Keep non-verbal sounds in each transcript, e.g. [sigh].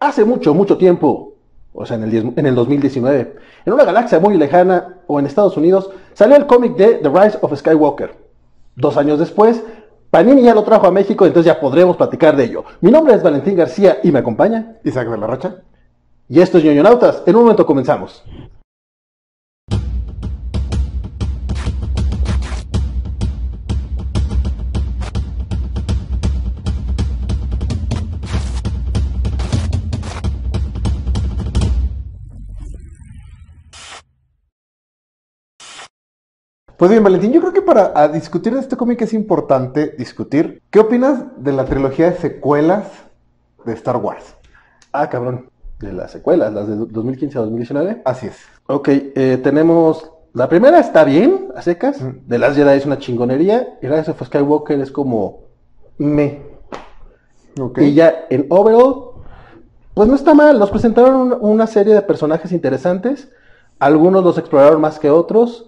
Hace mucho, mucho tiempo, o sea, en el, 10 en el 2019, en una galaxia muy lejana o en Estados Unidos, salió el cómic de The Rise of Skywalker. Dos años después, Panini ya lo trajo a México, entonces ya podremos platicar de ello. Mi nombre es Valentín García y me acompaña. Isaac de la Rocha. Y esto es Ñoñonautas. En un momento comenzamos. Pues bien, Valentín, yo creo que para a discutir de este cómic es importante discutir. ¿Qué opinas de la trilogía de secuelas de Star Wars? Ah, cabrón. De las secuelas, las de 2015 a 2019. Así es. Ok, eh, tenemos. La primera está bien, a secas. Mm. The Last Jedi es una chingonería. Y Rise of Skywalker es como. Me. Ok. Y ya en overall, pues no está mal. Nos presentaron un- una serie de personajes interesantes. Algunos los exploraron más que otros.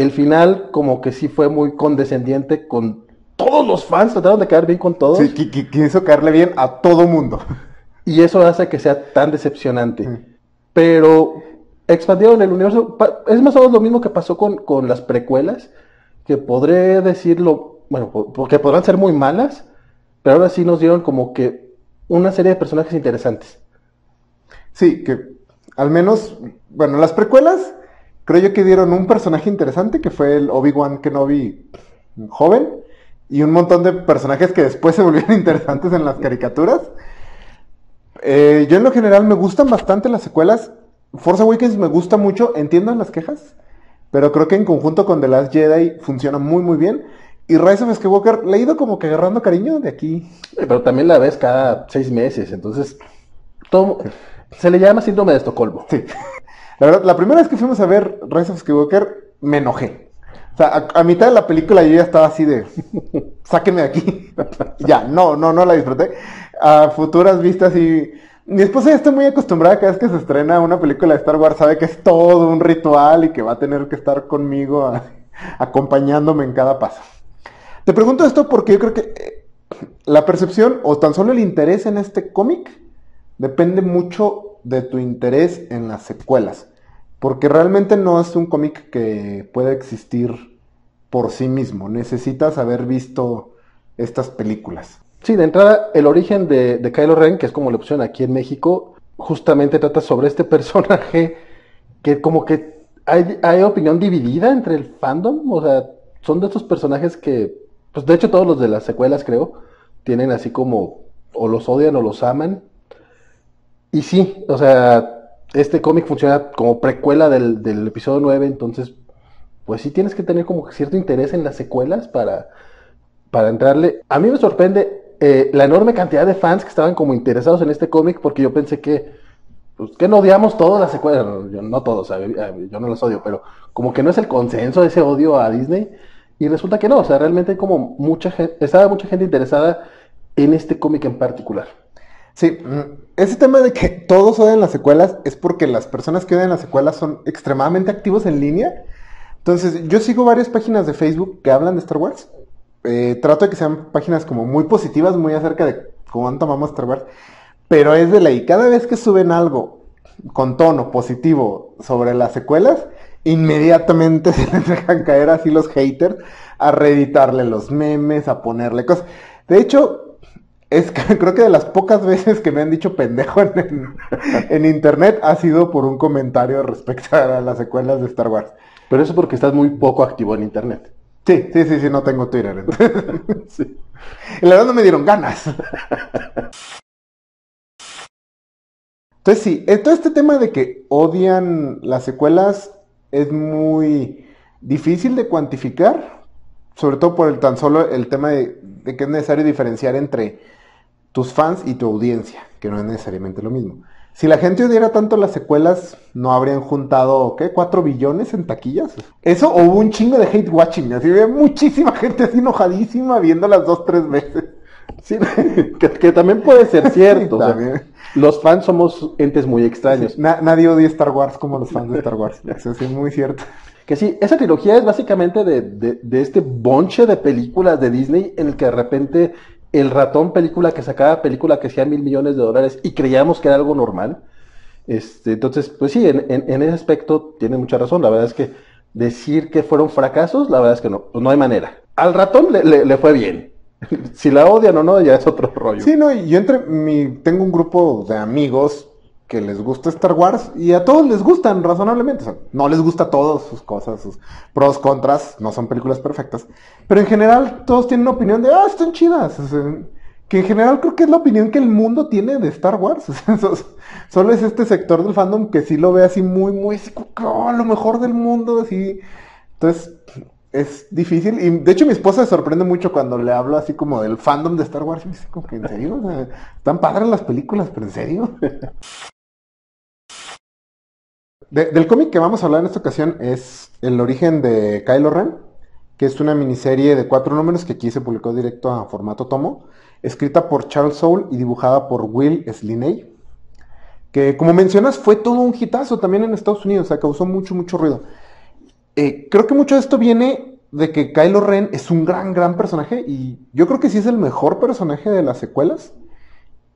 El final, como que sí fue muy condescendiente con todos los fans. Trataron de quedar bien con todos. Sí, qui- qui- quiso caerle bien a todo mundo. Y eso hace que sea tan decepcionante. Pero expandieron el universo. Es más o menos lo mismo que pasó con, con las precuelas. Que podré decirlo, bueno, po- porque podrán ser muy malas. Pero ahora sí nos dieron como que una serie de personajes interesantes. Sí, que al menos, bueno, las precuelas creo yo que dieron un personaje interesante que fue el Obi-Wan Kenobi joven y un montón de personajes que después se volvieron [laughs] interesantes en las caricaturas. Eh, yo en lo general me gustan bastante las secuelas. Force Awakens me gusta mucho, entiendo las quejas, pero creo que en conjunto con The Last Jedi funciona muy muy bien. Y Rise of Skywalker le he ido como que agarrando cariño de aquí. Pero también la ves cada seis meses. Entonces, todo, se le llama síndrome de Estocolmo. Sí. [laughs] La verdad, la primera vez que fuimos a ver Rise of Skywalker, me enojé. O sea, a, mitad de la película yo ya estaba así de, [laughs] sáquenme de aquí. [laughs] ya, no, no, no la disfruté. A futuras vistas y... Mi esposa ya está muy acostumbrada cada vez que se estrena una película de Star Wars, sabe que es todo un ritual y que va a tener que estar conmigo [laughs] acompañándome en cada paso. Te pregunto esto porque yo creo que eh, la percepción o tan solo el interés en este cómic depende mucho de tu interés en las secuelas. Porque realmente no es un cómic que pueda existir por sí mismo. Necesitas haber visto estas películas. Sí, de entrada, el origen de, de Kylo Ren, que es como la opción aquí en México, justamente trata sobre este [laughs] personaje que como que hay, hay opinión dividida entre el fandom, o sea, son de estos personajes que, pues de hecho todos los de las secuelas creo, tienen así como, o los odian o los aman. Y sí, o sea, este cómic funciona como precuela del, del episodio 9, entonces, pues sí tienes que tener como cierto interés en las secuelas para, para entrarle. A mí me sorprende eh, la enorme cantidad de fans que estaban como interesados en este cómic porque yo pensé que, pues, que no odiamos todas las secuelas, no, todos, yo no las odio, pero como que no es el consenso ese odio a Disney y resulta que no, o sea, realmente como mucha gente, estaba mucha gente interesada en este cómic en particular. Sí, ese tema de que todos odian las secuelas es porque las personas que odian las secuelas son extremadamente activos en línea. Entonces, yo sigo varias páginas de Facebook que hablan de Star Wars. Eh, trato de que sean páginas como muy positivas, muy acerca de cuánto amamos Star Wars. Pero es de ley, cada vez que suben algo con tono positivo sobre las secuelas, inmediatamente [laughs] se les dejan caer así los haters a reeditarle los memes, a ponerle cosas. De hecho, es que [laughs] creo que de las pocas veces que me han dicho pendejo en, [laughs] en- internet ha sido por un comentario respecto a las secuelas de Star Wars. Pero eso porque estás muy poco activo en internet. Sí, sí, sí, sí, no tengo Twitter. entonces. [laughs] Sí. Y la verdad no me dieron ganas. Entonces sí, eh, todo este tema de que odian las secuelas es muy difícil de cuantificar, sobre todo por el tan solo el tema de, de que es necesario diferenciar entre tus fans y tu audiencia, que no es necesariamente lo mismo. Si la gente odiara tanto las secuelas, no habrían juntado, ¿qué? ¿Cuatro billones en taquillas? Eso, o hubo un chingo de hate watching, así había muchísima [laughs] gente así enojadísima viéndolas dos, tres veces. Sí, que, que también puede ser [laughs] cierto. o sea, También. los fans somos entes muy extraños. Na- nadie odia Star Wars como los fans de Star Wars. [laughs] Eso sí es muy cierto. Que sí, esa trilogía es básicamente de, de- de este bonche de películas de Disney en el que de repente el ratón película que sacaba película que hacía mil millones de dólares y creíamos que era algo normal. Este, entonces, pues sí, en, en, ese aspecto tiene mucha razón. La verdad es que decir que fueron fracasos, la verdad es que no, pues no hay manera. Al ratón le, le, fue bien. [laughs] si la odian o no, ya es otro rollo. Sí, no, yo entre mi, tengo un grupo de amigos que les gusta Star Wars y a todos les gustan razonablemente. no les gusta a todos sus cosas, sus pros, contras, no son películas perfectas. Pero en general todos tienen una opinión de, ah, están chidas. que en general creo que es la opinión que el mundo tiene de Star Wars. [laughs] solo es este sector del fandom que sí lo ve así muy, muy, oh, lo mejor del mundo, así. Entonces, es difícil. Y de hecho mi esposa se sorprende mucho cuando le hablo así como del fandom de Star Wars. Y me dice, como que en serio, están padres las películas, pero en serio. [laughs] del cómic que vamos a hablar en esta ocasión es El origen de Kylo Ren, que es una miniserie de cuatro números que aquí se publicó directo a formato tomo, escrita por Charles Soule y dibujada por Will Sliney, que como mencionas fue todo un hitazo también en Estados Unidos, o sea, causó mucho, mucho ruido. Eh, creo que mucho de esto viene de que Kylo Ren es un gran, gran personaje y yo creo que sí es el mejor personaje de las secuelas.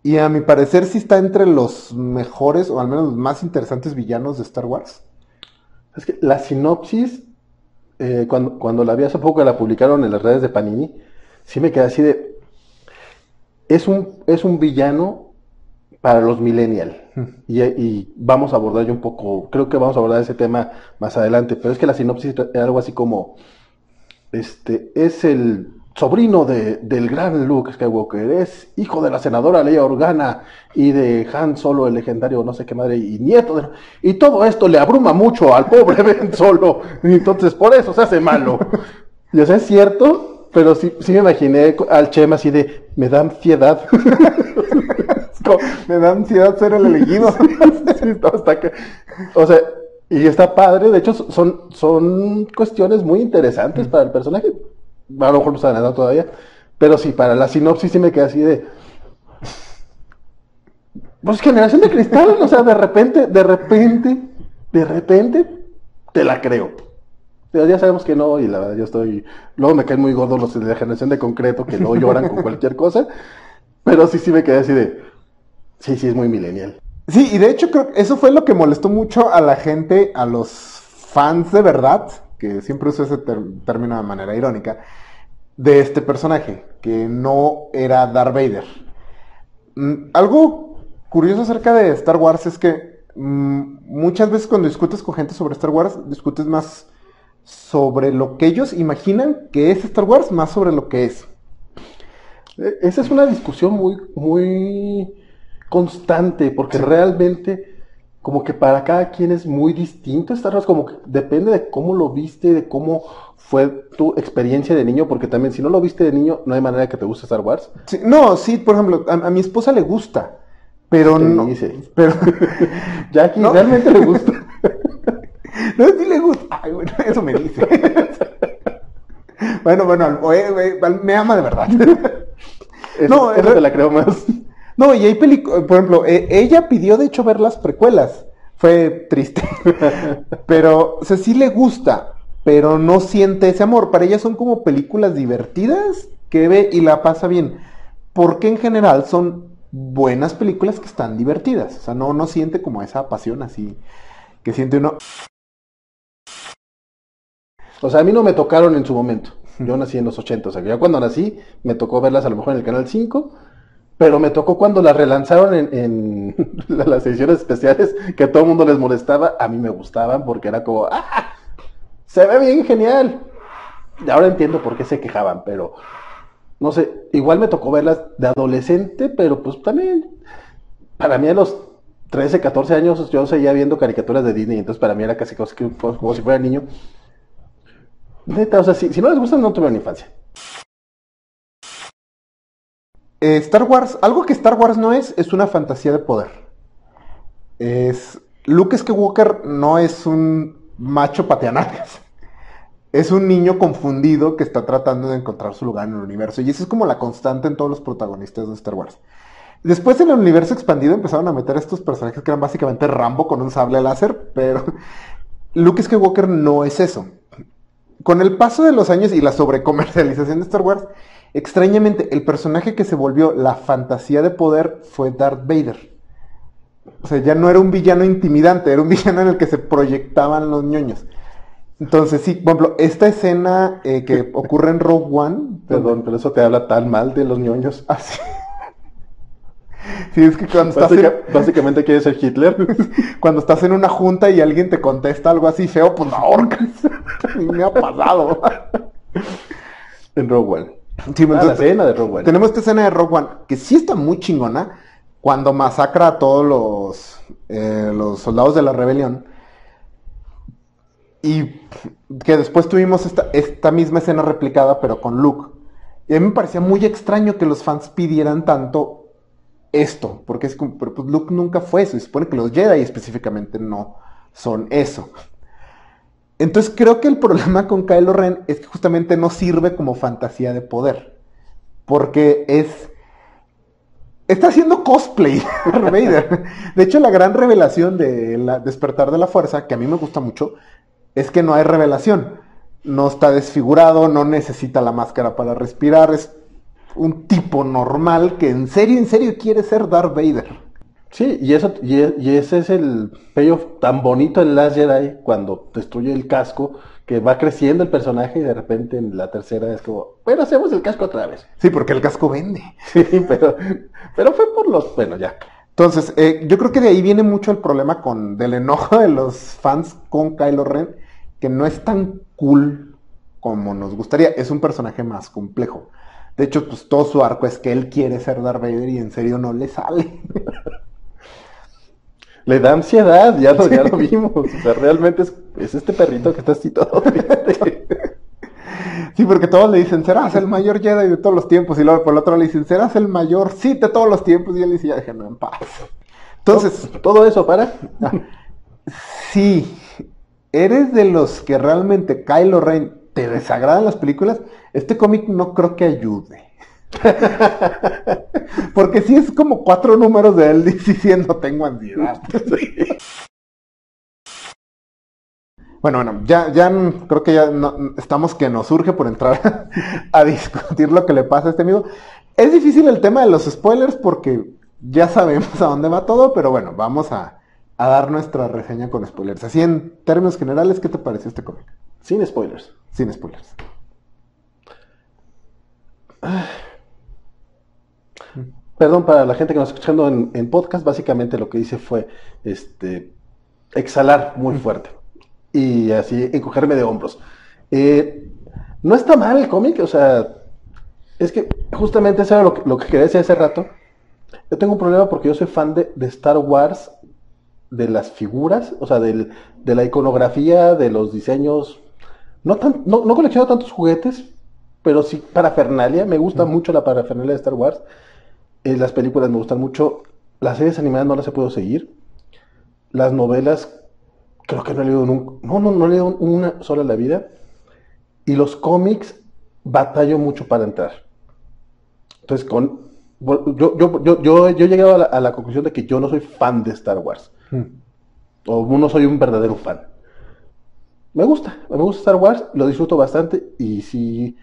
Y a mi parecer sí está entre los mejores, o al menos los más interesantes villanos de Star Wars. Es que la sinopsis, eh, cuando, cuando la vi hace poco, la publicaron en las redes de Panini, sí me quedé así de... Es un, es un villano para los millennials. Hmm. Y, y, vamos a abordar yo un poco, creo que vamos a abordar ese tema más adelante, pero es que la sinopsis es algo así como, este, es el sobrino de, del gran Luke Skywalker, es hijo de la senadora Leia Organa y de Han Solo, el legendario no sé qué madre, y nieto de... Y todo esto le abruma mucho al pobre [laughs] Ben Solo, y entonces por eso se hace malo. Y o sea, es cierto, pero sí, sí me imaginé al Chema así de, me da ansiedad. [laughs] me da ansiedad ser el elegido. [laughs] o sea, y está padre, de hecho son, son cuestiones muy interesantes para el personaje a lo mejor no está nada todavía, pero sí, para la sinopsis sí me queda así de... Pues generación de cristal, o sea, de repente, de repente, de repente, te la creo. Pero ya sabemos que no, y la verdad yo estoy... Luego me caen muy gordos los de la generación de concreto que no lloran con cualquier cosa, pero sí, sí me quedé así de... Sí, sí, es muy millennial. Sí, y de hecho creo que eso fue lo que molestó mucho a la gente, a los fans de verdad, que siempre uso ese término de manera irónica, de este personaje, que no era Darth Vader. Mm, algo curioso acerca de Star Wars es que mm, muchas veces cuando discutes con gente sobre Star Wars, discutes más sobre lo que ellos imaginan que es Star Wars, más sobre lo que es. E, esa es una discusión muy, muy constante, porque realmente como que para cada quien es muy distinto Star Wars, como que depende de cómo lo viste, de cómo fue tu experiencia de niño, porque también si no lo viste de niño, no hay manera que te guste Star Wars. no, sí, por ejemplo, a, mi esposa le gusta, pero no. Dice. Pero [laughs] Jackie realmente le gusta. [laughs] no, sí le gusta. Ay, bueno, eso me dice. [laughs] bueno, bueno, me ama de verdad. no, eso te la creo más. No, y hay películas, por ejemplo, e, ella pidió de hecho ver las precuelas. Fue triste. [laughs] pero, o sea, sí le gusta, pero no siente ese amor. Para ella son como películas divertidas que ve y la pasa bien. Porque en general son buenas películas que están divertidas. O sea, no, no siente como esa pasión así que siente uno. O sea, a mí no me tocaron en su momento. Yo nací en los 80, o sea, ya cuando nací me tocó verlas a lo mejor en el canal 5 pero me tocó cuando la relanzaron en, [laughs] las ediciones especiales, que todo el mundo les molestaba, a mí me gustaban porque era como, ¡ah! Se ve bien genial. Y ahora entiendo por qué se quejaban, pero no sé, igual me tocó verlas de adolescente, pero pues también, para mí a los 13, 14 años yo seguía viendo caricaturas de Disney, entonces para mí era casi como, si fuera niño. Neta, o sea, si, si no les gusta, no tuvieron infancia. Eh, Star Wars, algo que Star Wars no es, es una fantasía de poder. Es, Luke Skywalker no es un macho pateanagas. [laughs] Es un niño confundido que está tratando de encontrar su lugar en el universo. Y eso es como la constante en todos los protagonistas de Star Wars. Después en el universo expandido empezaron a meter estos personajes que eran básicamente Rambo con un sable láser, pero [laughs] Luke Skywalker no es eso. Con el paso de los años y la sobrecomercialización de Star Wars, Extrañamente, el personaje que se volvió la fantasía de poder fue Darth Vader. O sea, ya no era un villano intimidante, era un [laughs] villano en el que se proyectaban los ñoños. Entonces, sí, por ejemplo, esta escena eh, que [laughs] ocurre en Rogue One. Perdón, pero eso te habla tan mal de los ñoños. Así. [laughs] Sí, es que cuando estás en, Básicamente quieres ser Hitler. cuando estás en una junta y alguien te contesta algo así feo, pues la me ha pasado. en Rogue One. Sí, Ah, la entonces, escena de Rogue One. tenemos esta escena de Rogue One que sí está muy chingona cuando masacra a todos los, eh, los soldados de la rebelión. Y que después tuvimos esta, esta misma escena replicada, pero con Luke. Y a mí me parecía muy extraño que los fans pidieran tanto esto, porque es como, pero pues Luke nunca fue eso, y se supone que los Jedi específicamente no son eso. Entonces creo que el problema con Kylo Ren es que justamente no sirve como fantasía de poder, porque es... Está haciendo cosplay [laughs] Darth Vader. De hecho, la gran revelación de la Despertar de la Fuerza, que a mí me gusta mucho, es que no hay revelación. No está desfigurado, no necesita la máscara para respirar, es un tipo normal que en serio, en serio quiere ser Darth Vader. Sí, y eso y, e- y ese es el payoff tan bonito en Last Jedi cuando destruye el casco, que va creciendo el personaje y de repente en la tercera es como, bueno, hacemos el casco otra vez. Sí, porque el casco vende. [laughs] Sí, pero, pero fue por los, bueno, ya. Entonces, eh, yo creo que de ahí viene mucho el problema con del enojo de los fans con Kylo Ren, que no es tan cool como nos gustaría. Es un personaje más complejo. De hecho, pues todo su arco es que él quiere ser Darth Vader y en serio no le sale. [laughs] Le da ansiedad, ya lo, ya lo [laughs] vimos. O sea, realmente es, es este perrito que está así todo. [laughs] Sí, porque todos le dicen, serás el mayor Jedi de todos los tiempos. Y luego por el otro le dicen, serás el mayor Sith de todos los tiempos. Y él dice, ya déjenme en paz. Entonces, Todo eso para. si eres de los que realmente Kylo Ren te desagradan las películas, este cómic no creo que ayude. [laughs] Porque sí es como cuatro números de él diciendo tengo ansiedad. [laughs] Bueno, bueno, ya, ya creo que ya no- estamos que nos surge por entrar [laughs] a discutir lo que le pasa a este amigo. Es difícil el tema de los spoilers porque ya sabemos a dónde va todo, pero bueno, vamos a, a dar nuestra reseña con spoilers. Así en términos generales, ¿qué te pareció este cómic? Sin spoilers. Sin spoilers. Perdón para la gente que nos está escuchando en, en podcast, básicamente lo que hice fue este exhalar muy fuerte y así encogerme de hombros. Eh, no está mal el cómic, o sea, es que justamente eso era lo que, lo que quería decir hace rato. Yo tengo un problema porque yo soy fan de, de Star Wars, de las figuras, o sea, del- de la iconografía, de los diseños. No, tan, no, no colecciono tantos juguetes, pero sí parafernalia. Me gusta mucho la parafernalia de Star Wars. Eh, las películas me gustan mucho. Las series animadas no las he podido seguir. Las novelas, creo que no he leído nunca. No, no, no he leído una sola en la vida. Y los cómics, batallo mucho para entrar. Entonces, con, yo, yo, yo, yo, he llegado a la, a la conclusión de que yo no soy fan de Star Wars. O no soy un verdadero fan. Me gusta, me gusta Star Wars, lo disfruto bastante y sí,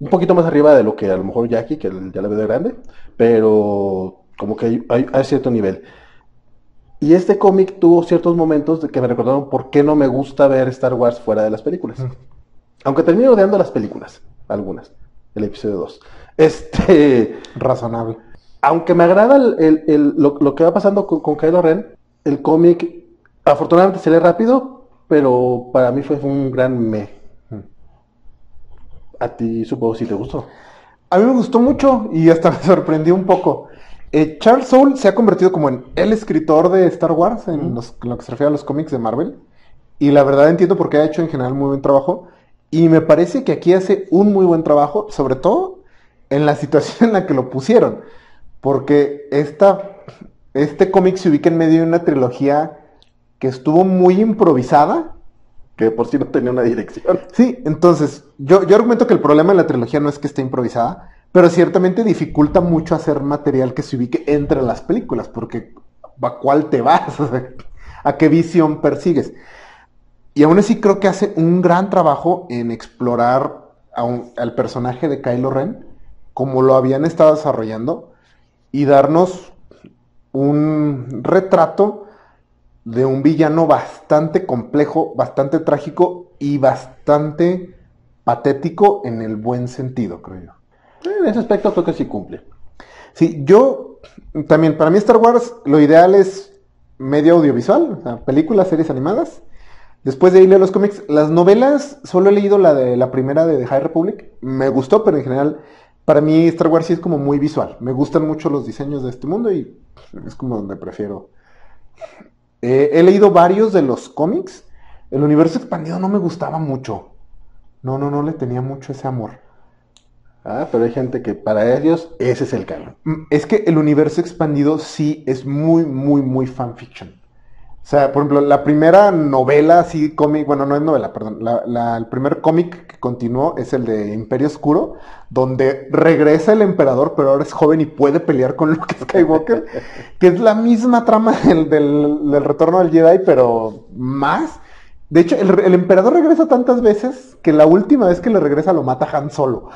un poquito más arriba de lo que a lo mejor Jackie, que ya la veo de grande, pero como que hay, hay- hay cierto nivel. Y este cómic tuvo ciertos momentos de que me recordaron por qué no me gusta ver Star Wars fuera de las películas. Aunque termino odiando las películas, algunas, el episodio 2. Este, Razonable. aunque me agrada el- el- el- lo, lo que va pasando con, con Kylo Ren, el cómic afortunadamente se lee rápido, pero para mí fue un gran me. A ti supongo si te gustó. A mí me gustó mucho y hasta [laughs] me sorprendió un poco. Eh, Charles Soule se ha convertido como en el escritor de Star Wars en, los- en lo que se refiere a los cómics de Marvel. Y la verdad entiendo por qué ha hecho en general muy buen trabajo. Y me parece que aquí hace un muy buen trabajo, sobre todo en la [laughs] situación en la que lo pusieron. Porque esta, este cómic se ubica en medio de una trilogía que estuvo muy improvisada. Que por si no tenía una dirección. [laughs] Sí, entonces, yo, argumento que el problema de la trilogía no es que esté improvisada, pero ciertamente dificulta mucho hacer material que se ubique entre las películas, porque ¿a cuál te vas? [laughs] ¿A qué visión persigues? Y aún así creo que hace un gran trabajo en explorar al personaje de Kylo Ren como lo habían estado desarrollando y darnos un retrato de un villano bastante complejo, bastante trágico y bastante patético en el buen sentido, creo yo. En ese aspecto creo que sí cumple. Sí, yo también, para mí Star Wars lo ideal es medio audiovisual, o sea, películas, series animadas. Después de ir a los cómics, las novelas, solo he leído la de la primera de The High Republic. Me gustó, pero en general, para mí Star Wars sí es como muy visual. Me gustan mucho los diseños de este mundo y es como donde prefiero. Eh, he leído varios de los cómics. El universo expandido no me gustaba mucho. No, no, no le tenía mucho ese amor. Ah, pero hay gente que para ellos ese es el canon. Mm, Es que el universo expandido sí es muy, muy, muy fanfiction. O sea, por ejemplo, la primera novela, así cómic, bueno, no es novela, perdón, el primer cómic que continuó es el de Imperio Oscuro, donde regresa el emperador, pero ahora es joven y puede pelear con [laughs] Luke Skywalker, que es la misma trama del, del- retorno del Jedi, pero más. De hecho, el emperador regresa tantas veces que la última vez que le regresa lo mata Han Solo,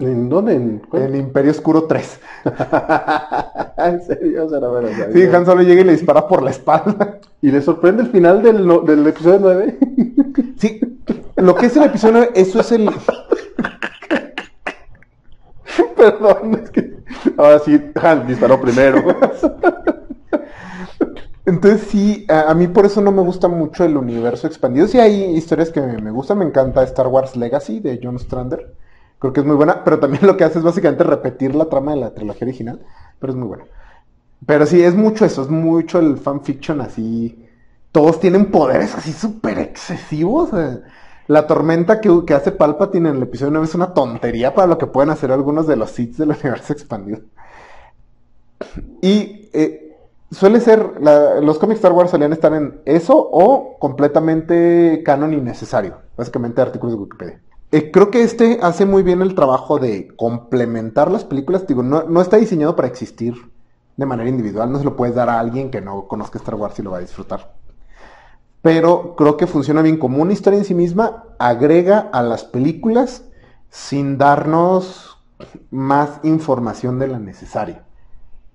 ¿En dónde? ¿En, Imperio Oscuro 3. [laughs] ¿En serio? O sea, no me lo sabía. Sí, Han Solo llega y le dispara por la espalda. ¿Y le sorprende el final del, no- del episodio 9? [laughs] Sí, lo que es el episodio 9, eso es el... [laughs] Perdón, es que ahora sí, Han disparó primero. Entonces sí, a, a mí por eso no me gusta mucho el universo expandido. Sí hay historias que me, me gustan, me encanta Star Wars Legacy de John Strander. Creo que es muy buena, pero también [laughs] lo que hace es básicamente repetir la trama de la trilogía original, pero es muy buena. Pero sí, es mucho eso, es mucho el fanfiction así. Todos tienen poderes así súper excesivos. La tormenta que, que hace Palpatine en el episodio 9 es una tontería para lo que pueden hacer algunos de los Sith del [laughs] universo expandido. Y eh, suele ser, los cómics Star Wars solían estar en eso o completamente canon innecesario. Básicamente artículos de Wikipedia. Eh, creo que este hace muy bien el trabajo de complementar las películas. Digo, no, no está diseñado para existir de manera individual. No se lo puedes dar a alguien que no conozca Star Wars y lo va a disfrutar. Pero creo que funciona bien como una historia en sí misma. Agrega a las películas sin darnos más información de la necesaria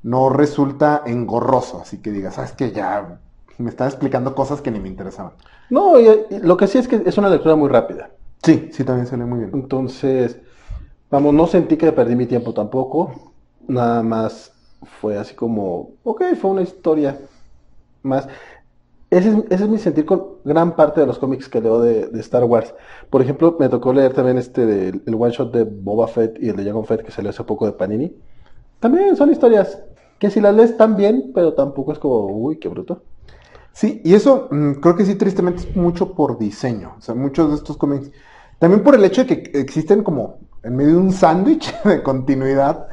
no resulta engorroso, así que digas, sabes que ya me están explicando cosas que ni me interesaban. No, lo que sí es que es una lectura muy rápida. Sí, sí, también sale muy bien. Entonces, vamos, no sentí que perdí mi tiempo tampoco. Nada más fue así como, ok, fue una historia más. Ese es, mi sentir con gran parte de los cómics que leo de, Star Wars. Por ejemplo, me tocó leer también este del el one shot de Boba Fett y el de Jango Fett que salió hace poco de Panini. También son historias que si las lees están bien, pero tampoco es como, uy, qué bruto. Sí, y eso mm, creo que sí, tristemente es mucho por diseño. O sea, muchos de estos cómics. También por el hecho de que existen como en medio de un sándwich [laughs] de continuidad,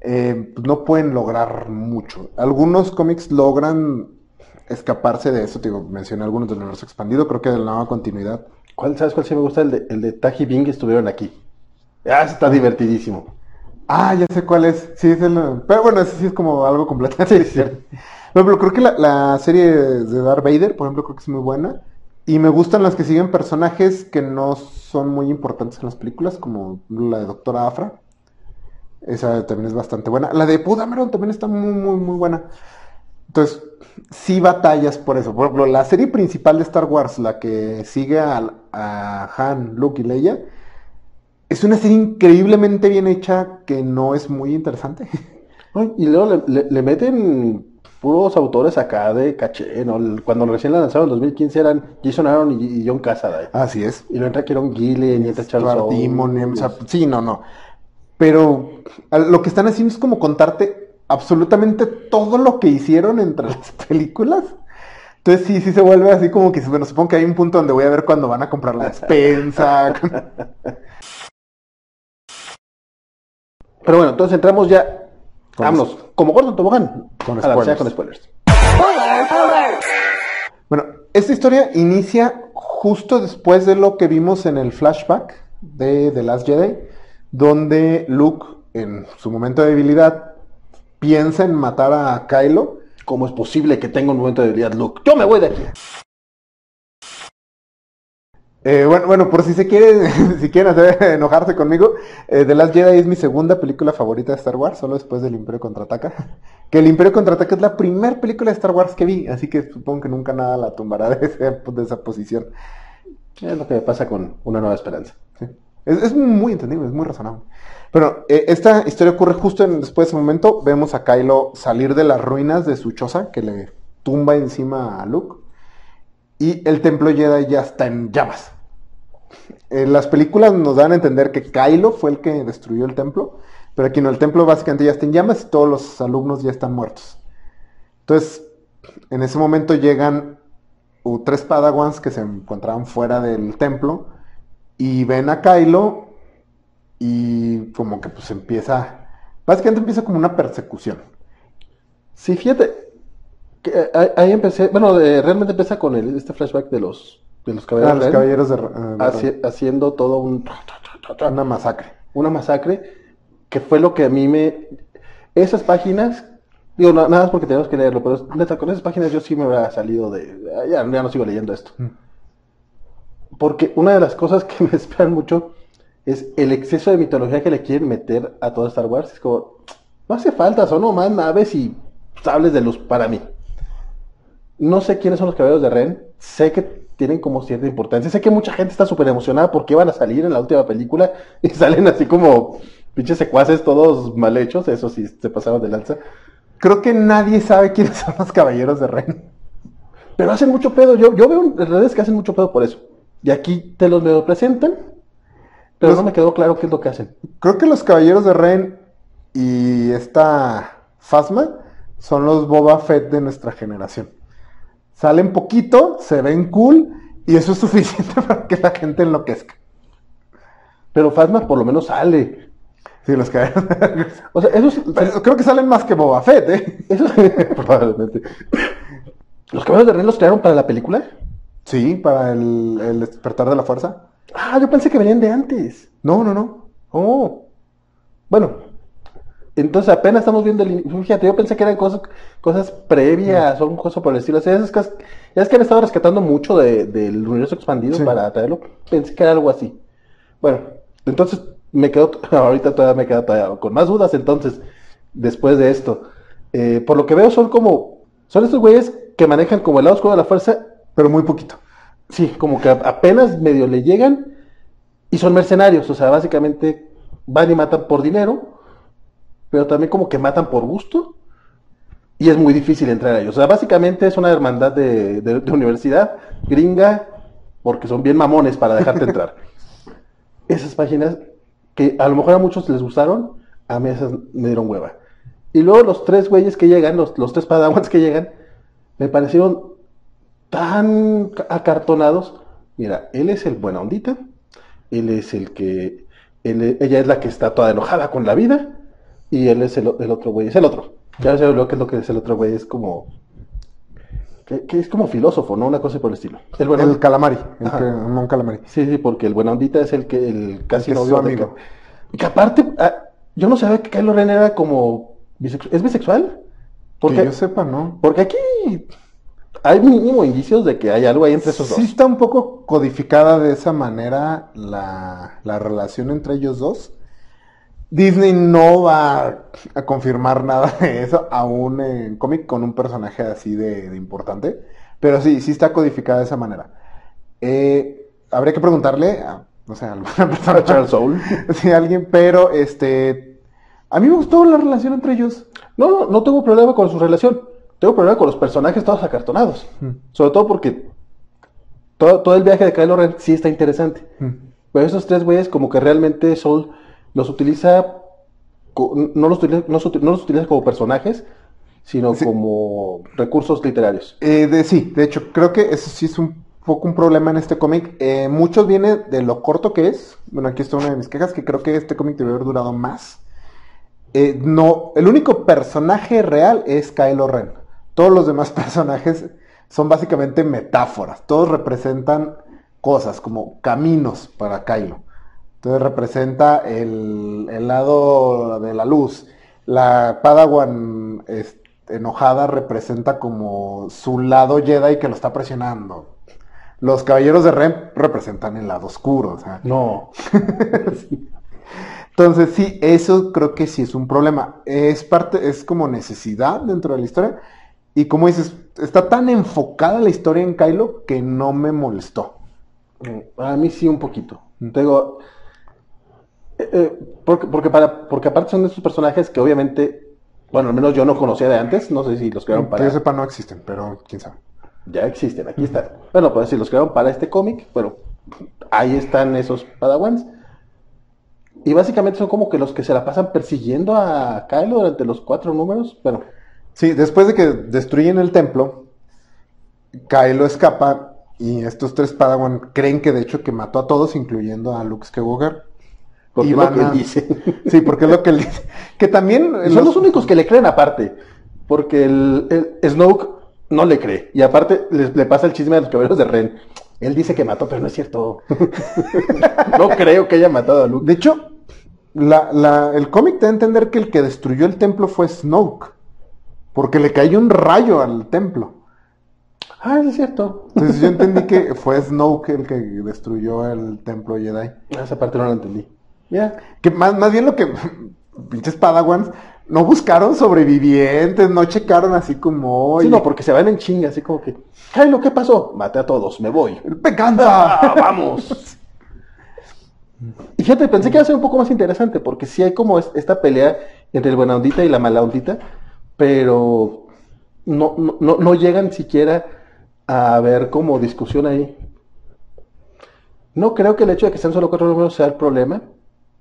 eh, pues no pueden lograr mucho. Algunos cómics logran escaparse de eso. Te digo, mencioné algunos del universo expandido, creo que de la nueva continuidad. ¿Cuál, ¿Sabes cuál sí me gusta? El de, el de Taji Bing estuvieron aquí. Ah, está divertidísimo. Ah, ya sé cuál es. Sí, es el. Pero bueno, ese sí es como algo completamente [laughs] diferente. Por ejemplo, creo que la, la serie de Darth Vader, por ejemplo, creo que es muy buena. Y me gustan las que siguen personajes que no son muy importantes en las películas, como la de Doctora Afra. Esa también es bastante buena. La de Poe Dameron también está muy, muy, muy buena. Entonces, sí batallas por eso. Por ejemplo, la serie principal de Star Wars, la que sigue a, a Han, Luke y Leia, es una serie increíblemente bien hecha que no es muy interesante. [laughs] Y luego le, le- le meten puros autores acá de caché, ¿no? Cuando recién la lanzaron en 2015 eran Jason Aaron y, y John Cassaday. Así es. Y luego entra Kieron Gillen y entra Charles Stuart o sea, sí, no, no. Pero lo que están haciendo es como contarte absolutamente todo lo que hicieron entre [laughs] las películas. Entonces sí, sí se vuelve así como que, bueno, supongo que hay un punto donde voy a ver cuando van a comprar la despensa. [laughs] Pero bueno, entonces entramos ya. Con Vámonos, como Gordon Tobogán. Con a la spoilers. sea con spoilers. Bueno, esta historia inicia justo después de lo que vimos en el flashback de The Last Jedi, donde Luke, en su momento de debilidad, piensa en matar a Kylo. ¿Cómo es posible que tenga un momento de debilidad, Luke? Yo me voy de aquí. Eh, bueno, bueno, por si se quiere, [laughs] si quieren hacer, [laughs] enojarse conmigo, eh, The Last Jedi es mi segunda película favorita de Star Wars, solo después del Imperio Contraataca. [laughs] Que el Imperio Contraataca es la primera película de Star Wars que vi, así que supongo que nunca nada la tumbará de, esa posición. Es lo que me pasa con Una Nueva Esperanza. Es, muy entendible, es muy razonable. Pero eh, esta historia ocurre justo después de ese momento. Vemos a Kylo salir de las ruinas de su choza que le tumba encima a Luke. Y el templo Jedi ya está en llamas. En las películas nos dan a entender que Kylo fue el que destruyó el templo. Pero aquí no, el templo básicamente ya está en llamas y todos los alumnos ya están muertos. Entonces, en ese momento llegan tres Padawans que se encontraban fuera del templo y ven a Kylo y como que pues empieza, básicamente empieza como una persecución. Sí, fíjate. que, eh, ahí, empecé. Bueno, eh, realmente empieza con este flashback de los, de los Ah, caballeros. los Ren, caballeros de... de- haci- haciendo todo un. una masacre. Una masacre. Que fue lo que a mí me. Esas páginas. Digo, na- nada más porque tenemos que leerlo, pero neta, con esas páginas yo sí me hubiera salido de. "Ah, Ya, ya no sigo leyendo esto. Mm. Porque una de las cosas que [laughs] me esperan mucho es el exceso de mitología que le quieren meter a todo Star Wars. Es como, no hace falta, son nomás naves y sables de luz para mí. No sé quiénes son los caballeros de Ren, sé que tienen como cierta importancia, sé que mucha gente está súper emocionada porque van a salir en la última película [laughs] y salen así como pinches secuaces todos mal hechos, eso sí se pasaron de lanza. Creo que nadie sabe quiénes [laughs] son los caballeros de Ren. Pero hacen mucho pedo, yo, yo veo en redes que hacen mucho pedo por eso. Y aquí te los medio presentan, pero Los- no me quedó claro qué es lo que hacen. Creo que los caballeros de Ren y esta Fasma son los Boba Fett de nuestra generación. Salen poquito, se ven cool y eso es [laughs] suficiente para que la gente enloquezca. Pero Phasma por lo menos sale. Sí, los caballeros. O sea, esos, Pero creo que salen más que Boba Fett, ¿eh? esos [laughs] probablemente. ¿Los caballeros de Ren los crearon para la película? Sí, para el, el despertar de la fuerza. Ah, yo pensé que venían de antes. No, no, no. Oh. Bueno. Entonces apenas estamos viendo el... Fíjate, yo pensé que eran cosas, cosas previas o un cosa por el estilo. O sea, esas cosas- ya es que han estado rescatando mucho de- del universo expandido Sí. para traerlo. Pensé que era algo así. Bueno, entonces me quedo... [laughs] Ahorita todavía me quedo todavía con más dudas. Entonces, después de esto. Eh, por lo que veo son como... Son estos güeyes que manejan como el lado oscuro de la fuerza Pero muy poquito. Sí, como que apenas medio le llegan y son mercenarios, o sea, básicamente van y matan por dinero, pero también como que matan por gusto y es muy difícil entrar a ellos. O sea, básicamente es una hermandad de, de- de universidad gringa porque son bien mamones para dejarte entrar. [laughs] Esas páginas que a lo mejor a muchos les gustaron, a mí esas me dieron hueva. Y luego los tres güeyes que llegan, los, los tres padawans que llegan, me parecieron tan ca- acartonados. Mira, él es el buena ondita, él es el que, él- ella es la que está toda enojada con la vida, y él es el, otro güey, es el otro. Ya sé lo que es lo que es el otro güey, es como, que, que es como filósofo, ¿no? Una cosa por el estilo. El buena El calamari. El que, no un calamari. Sí, sí, porque el buena ondita es el que, el casi El que es novio su de amigo. que- y que aparte, ah, yo no sabía que Kylo Ren era como, ¿es bisexual? Porque, Que yo sepa, ¿no? porque aquí hay mínimo indicios de que hay algo ahí entre esos Sí dos. está un poco codificada de esa manera la, la relación entre ellos dos. Disney no va a confirmar nada de eso, aún en cómic con un personaje así de, de importante. Pero sí, sí está codificada de esa manera. Eh, habría que preguntarle a, no sé, a alguna [laughs] persona. A Charles Soule. [laughs] Sí, a alguien, pero este. A mí me gustó la relación entre ellos. No, no, no tengo problema con su relación. Tengo problema con los personajes todos acartonados. Sobre todo porque todo, todo el viaje de Kylo Ren sí está interesante. Pero esos tres güeyes como que realmente Soul los utiliza, no los utiliza, no, los utiliza como personajes, sino Sí. como recursos literarios. Eh, de, sí, de hecho, creo que eso sí es un poco un problema en este cómic. Eh, muchos viene de lo corto que es. Bueno, aquí está una de mis quejas, que creo que este cómic debe haber durado más. Eh, no, el único personaje real es Kylo Ren. Todos los demás [laughs] personajes son básicamente metáforas. Todos representan cosas como caminos para Kylo. Entonces representa el, el lado de la luz. La Padawan enojada representa como su lado Jedi que lo está presionando. los caballeros de Ren representan el lado oscuro, o sea. No. [laughs] Entonces, sí, eso creo que sí es un problema. Es parte, es como necesidad dentro de la historia. Y como dices, está tan enfocada la historia en Kylo que no me molestó. A mí sí un poquito. Digo, eh, eh, porque, porque, para, porque aparte son de esos personajes que obviamente, bueno, al menos yo no conocía de antes, no sé si los crearon para... Que yo sepa no existen, pero quién sabe. Ya existen, aquí están. Bueno, pues si los crearon para este cómic, bueno, ahí están esos Padawans. Y básicamente son como que los que se la pasan persiguiendo a Kylo durante los cuatro números. Bueno. Sí, después de que destruyen el templo, Kylo escapa y estos tres Padawan creen que de hecho que mató a todos, incluyendo a Luke Skywalker. Porque es lo que él dice. [laughs] Sí, porque es lo que él dice. Que también... Son los... únicos que le creen aparte. Porque el, el Snoke no le cree. Y aparte le, pasa el chisme a los caballeros de Ren. Él dice que mató, pero no es cierto. [laughs] no creo que haya matado a Luke. De hecho, la, el cómic te da a entender que el que destruyó el templo fue Snoke. Porque le cayó un rayo al templo. Ah, es cierto. Entonces yo entendí que fue Snoke el que destruyó el templo Jedi. Ah, esa parte no la entendí. Ya. Que más, más bien lo que [laughs] pinches Padawans no buscaron sobrevivientes, no checaron así como. Sí, no, porque se van en chinga, así como que. Kylo, ¿qué pasó? Mate a todos, me voy. ¡Pecanta! Ah, ¡Vamos! y fíjate, pensé que iba a ser un poco más interesante, porque sí hay como esta pelea entre el buena ondita y la mala ondita, pero no, no, no llegan siquiera a ver como discusión ahí. No creo que el hecho de que sean solo cuatro números sea el problema,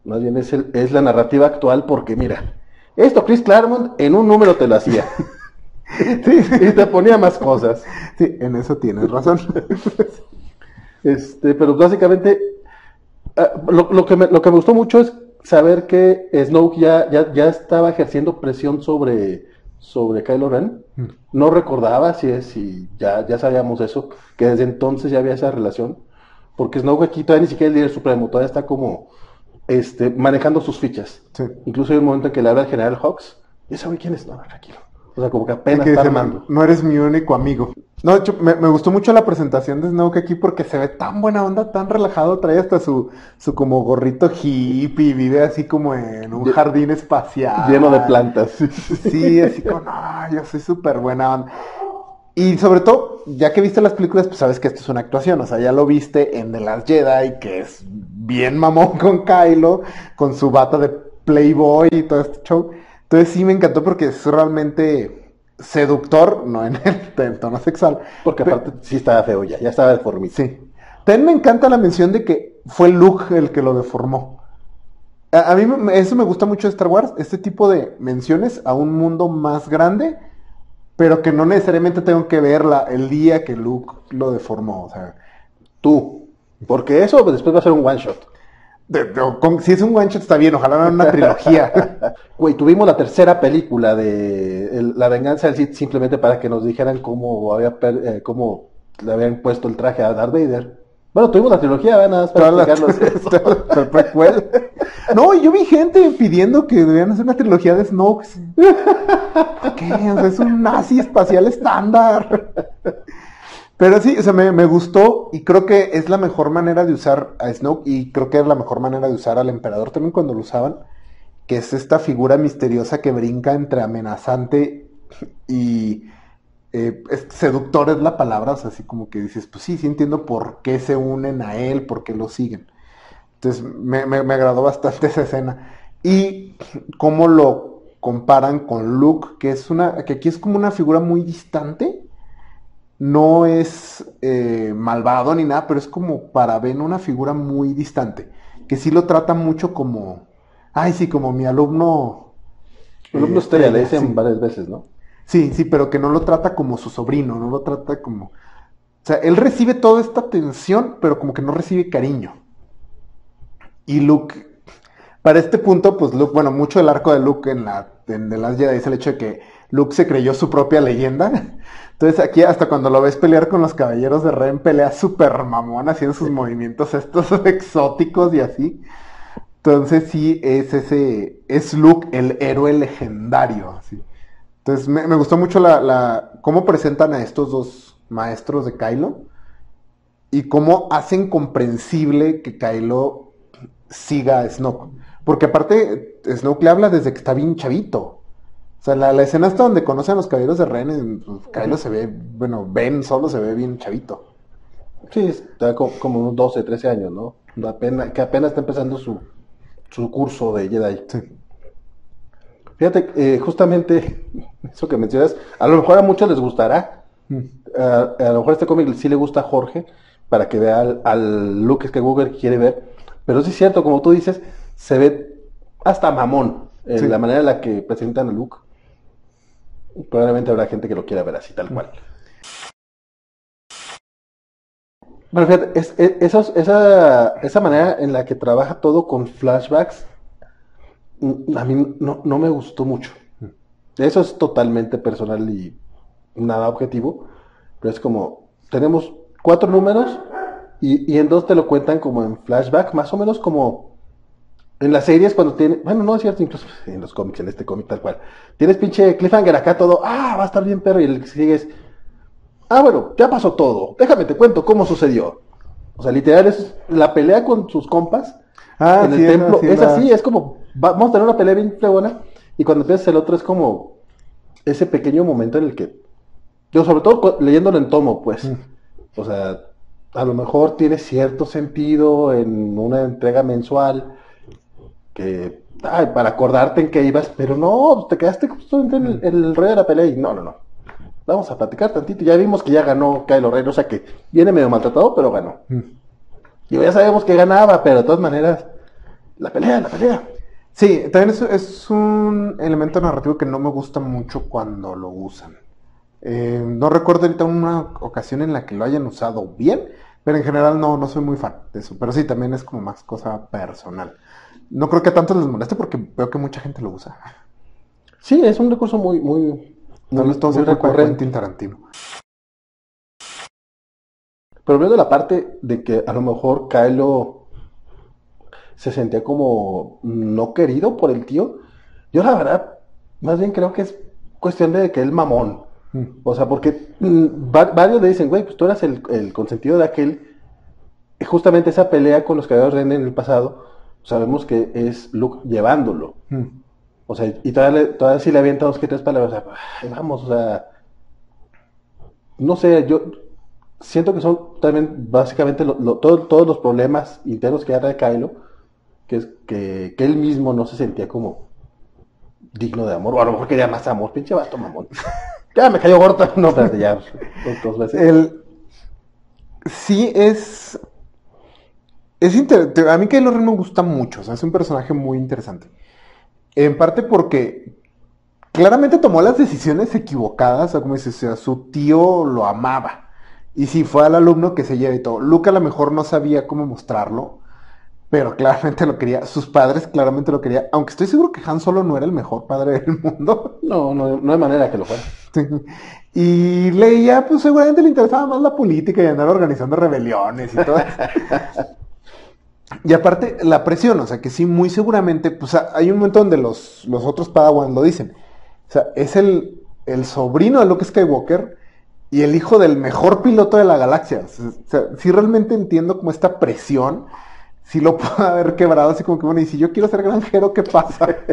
más bien es, el, es la narrativa actual, porque mira, esto Chris Claremont en un número te lo hacía. [laughs] [laughs] sí, y te ponía más cosas. Sí, en eso tienes razón. [laughs] este, pero básicamente, ah, lo, que me, lo que me gustó mucho es saber que Snoke ya, ya, estaba ejerciendo presión sobre, sobre Kylo Ren. Mm. No recordaba si, es, si ya, ya sabíamos eso, que desde entonces ya había esa relación. Porque Snoke aquí todavía ni siquiera es el líder supremo, todavía está como este, manejando sus fichas. Incluso hay un momento en que le habla al general Hawks. ¿Y ese güey quién es? No, tranquilo. O sea, como que apenas está armando. No eres mi único amigo. No, de hecho, me, gustó mucho la presentación de Snoke aquí porque se ve tan buena onda, tan relajado. Trae hasta su, su como gorrito hippie y vive así como en un jardín espacial. Lleno de plantas. Sí, así como, no, yo soy súper buena onda. Y sobre todo, ya que viste las películas, pues sabes que esto es una actuación. O sea, ya lo viste en The Last Jedi, que es bien mamón [laughs] con Kylo, con su bata de Playboy y todo este show. Entonces sí me encantó porque es realmente seductor, no en el, [laughs] tono sexual. Porque aparte sí estaba feo ya, ya estaba deformado. Sí. También me encanta la mención de que fue Luke el que lo deformó. A, a mí eso me gusta mucho de Star Wars, este tipo de menciones a un mundo más grande pero que no necesariamente tengo que verla el día que Luke lo deformó. O sea, tú. Porque eso después va a ser un one shot. si es un one shot está bien, ojalá no una trilogía. [laughs] Güey, tuvimos la tercera película de La venganza del Sith simplemente para que nos dijeran cómo había eh, cómo le habían puesto el traje a Darth Vader. Bueno, tuvimos la trilogía, ¿verdad? Nada más para explicarnos [laughs] No, yo vi gente pidiendo que debían hacer una trilogía de Snoke. ¿Por [laughs] qué? O sea, es un nazi espacial estándar. Pero sí, o sea, me, me, gustó y creo que es la mejor manera de usar a Snoke y creo que es la mejor manera de usar al emperador también cuando lo usaban, que es esta figura misteriosa que brinca entre amenazante y eh, seductor es la palabra, o sea, así como que dices, pues sí, sí entiendo por qué se unen a él, por qué lo siguen. Entonces, me, me, agradó bastante [laughs] esa escena. Y cómo lo comparan con Luke, que es una, que aquí es como una figura muy distante. No es eh, malvado ni nada, pero es como para Ben una figura muy distante. Que sí lo trata mucho como, ay, sí, como mi alumno. alumno eh, estrella, le dicen varias veces, ¿no? Sí, sí, pero que no lo trata como su sobrino, no lo trata como... O sea, él recibe toda esta atención, pero como que no recibe cariño. Y Luke, para este punto, pues Luke, bueno, mucho del arco de Luke en la en The Last Jedi es el hecho de que Luke se creyó su propia leyenda. [laughs] Entonces aquí hasta cuando lo ves pelear con los caballeros de Ren, pelea súper mamón, haciendo sus movimientos estos [laughs] exóticos y así. Entonces sí, es ese, es Luke el héroe legendario. Entonces me, gustó mucho la, cómo presentan a estos dos maestros de Kylo. y cómo hacen comprensible que Kylo siga a Snoke. Porque aparte, Snoke le habla desde que está bien chavito. O sea, la, la escena hasta donde conocen a los caballeros de Ren, pues, Kylo se ve, bueno, Ben solo se ve bien chavito. Sí, está co- como, unos 12, 13 años, ¿no? Apenas, que apenas está empezando su, su curso de Jedi. Sí. Fíjate, eh, justamente [laughs] eso que mencionas, a lo mejor a muchos les gustará. Mm. A, a lo mejor este cómic sí le gusta a Jorge para que vea al, al Luke Skywalker que quiere ver. Pero sí es cierto, como tú dices, se ve hasta mamón en Sí. la manera en la que presentan a Luke. Probablemente habrá gente que lo quiera ver así, tal cual. Pero fíjate, es- esos- esa, esa manera en la que trabaja todo con flashbacks, a mí no, no me gustó mucho. Eso es totalmente personal y nada objetivo, pero es como, tenemos cuatro números y, y en dos te lo cuentan como en flashback, más o menos como en las series cuando tiene, bueno, no es cierto, incluso en los cómics, en este cómic tal cual, tienes pinche cliffhanger acá todo, ah, va a estar bien perro y el que sigue es, ah, bueno, ya pasó todo, déjame te cuento cómo sucedió. O sea, literal es la pelea con sus compas Ah, en sí, el templo, sí, es la- así, es como, va- vamos a tener una pelea bien fregona, y cuando empiezas el otro es como ese pequeño momento en el que, yo sobre todo leyéndolo en tomo, pues, Mm. o sea, a lo mejor tiene cierto sentido en una entrega mensual, que, ay, para acordarte en qué ibas, pero no, te quedaste justamente en el, en el rollo de la pelea, y no, no, no. Vamos a platicar tantito, ya vimos que ya ganó Kylo Ren, o sea que viene medio maltratado, pero ganó. Mm. Y ya sabemos que ganaba, pero de todas maneras, la pelea, la pelea. Sí, también es, es un elemento narrativo que no me gusta mucho cuando lo usan. Eh, no recuerdo ahorita una ocasión en la que lo hayan usado bien, pero en general no, no soy muy fan de eso. Pero sí, también es como más cosa personal. No creo que a tanto les moleste porque veo que mucha gente lo usa. Sí, es un recurso muy, muy, No muy, muy recurrente. Tarantino. Pero viendo la parte de que a lo mejor Kylo se sentía como no querido por el tío, yo la verdad, más bien creo que es cuestión de que él mamón. Mm. O sea, porque mm, va- varios le dicen, güey, pues tú eras el, el consentido de aquel. Justamente esa pelea con los caballeros Ren en el pasado, sabemos que es Luke llevándolo. Mm. O sea, y todavía, le- todavía sí le avienta dos que tres palabras. O sea, vamos, o sea. No sé, yo siento que son también básicamente lo- lo- todo- todos los problemas internos que trae Kylo, que es que, que él mismo no se sentía como digno de amor, o a lo mejor quería más amor, pinche vato mamón. [laughs] ya me cayó gordo, no, espérate, ya, dos, [laughs] dos veces. El... Sí, es. Es. A mí Kylo Ren me gusta mucho. O sea, es un personaje muy interesante. En parte porque claramente tomó las decisiones equivocadas. O sea, como dices, o sea, su tío lo amaba. Y sí, fue al alumno que se lleva y todo. Luke a lo mejor no sabía cómo mostrarlo. Pero claramente lo quería. Sus padres claramente lo querían. Aunque estoy seguro que Han Solo no era el mejor padre del mundo. [laughs] No, no, no hay manera que lo fuera. Sí. Y leía, pues seguramente le interesaba más la política y andar organizando rebeliones y todo eso. [laughs] Y aparte, la presión, o sea, que sí, muy seguramente, pues hay un momento donde los, los otros Padawans lo dicen. O sea, es el, el sobrino de Luke Skywalker y el hijo del mejor piloto de la galaxia. O sea, sí realmente entiendo como esta presión, sí lo [laughs] puedo haber quebrado, así como que, bueno, y si yo quiero ser granjero, ¿qué pasa? [laughs]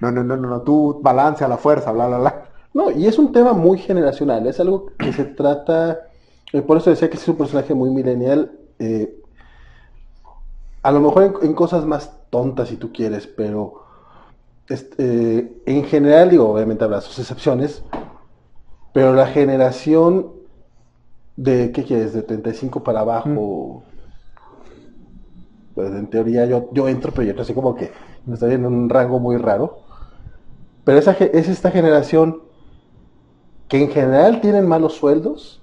No, no, no, no, no, tú balance a la fuerza, bla, bla, bla. No, y es un tema muy generacional, es algo que se trata, eh, por eso decía que es un personaje muy millennial, eh, a lo mejor en, en cosas más tontas si tú quieres, pero este, eh, en general, digo, obviamente habrá sus excepciones, pero la generación de, ¿qué quieres? De 35 para abajo, pues en teoría yo, yo entro, pero yo entro así como que estoy en un rango muy raro. Pero esa, es esta generación que en general tienen malos sueldos,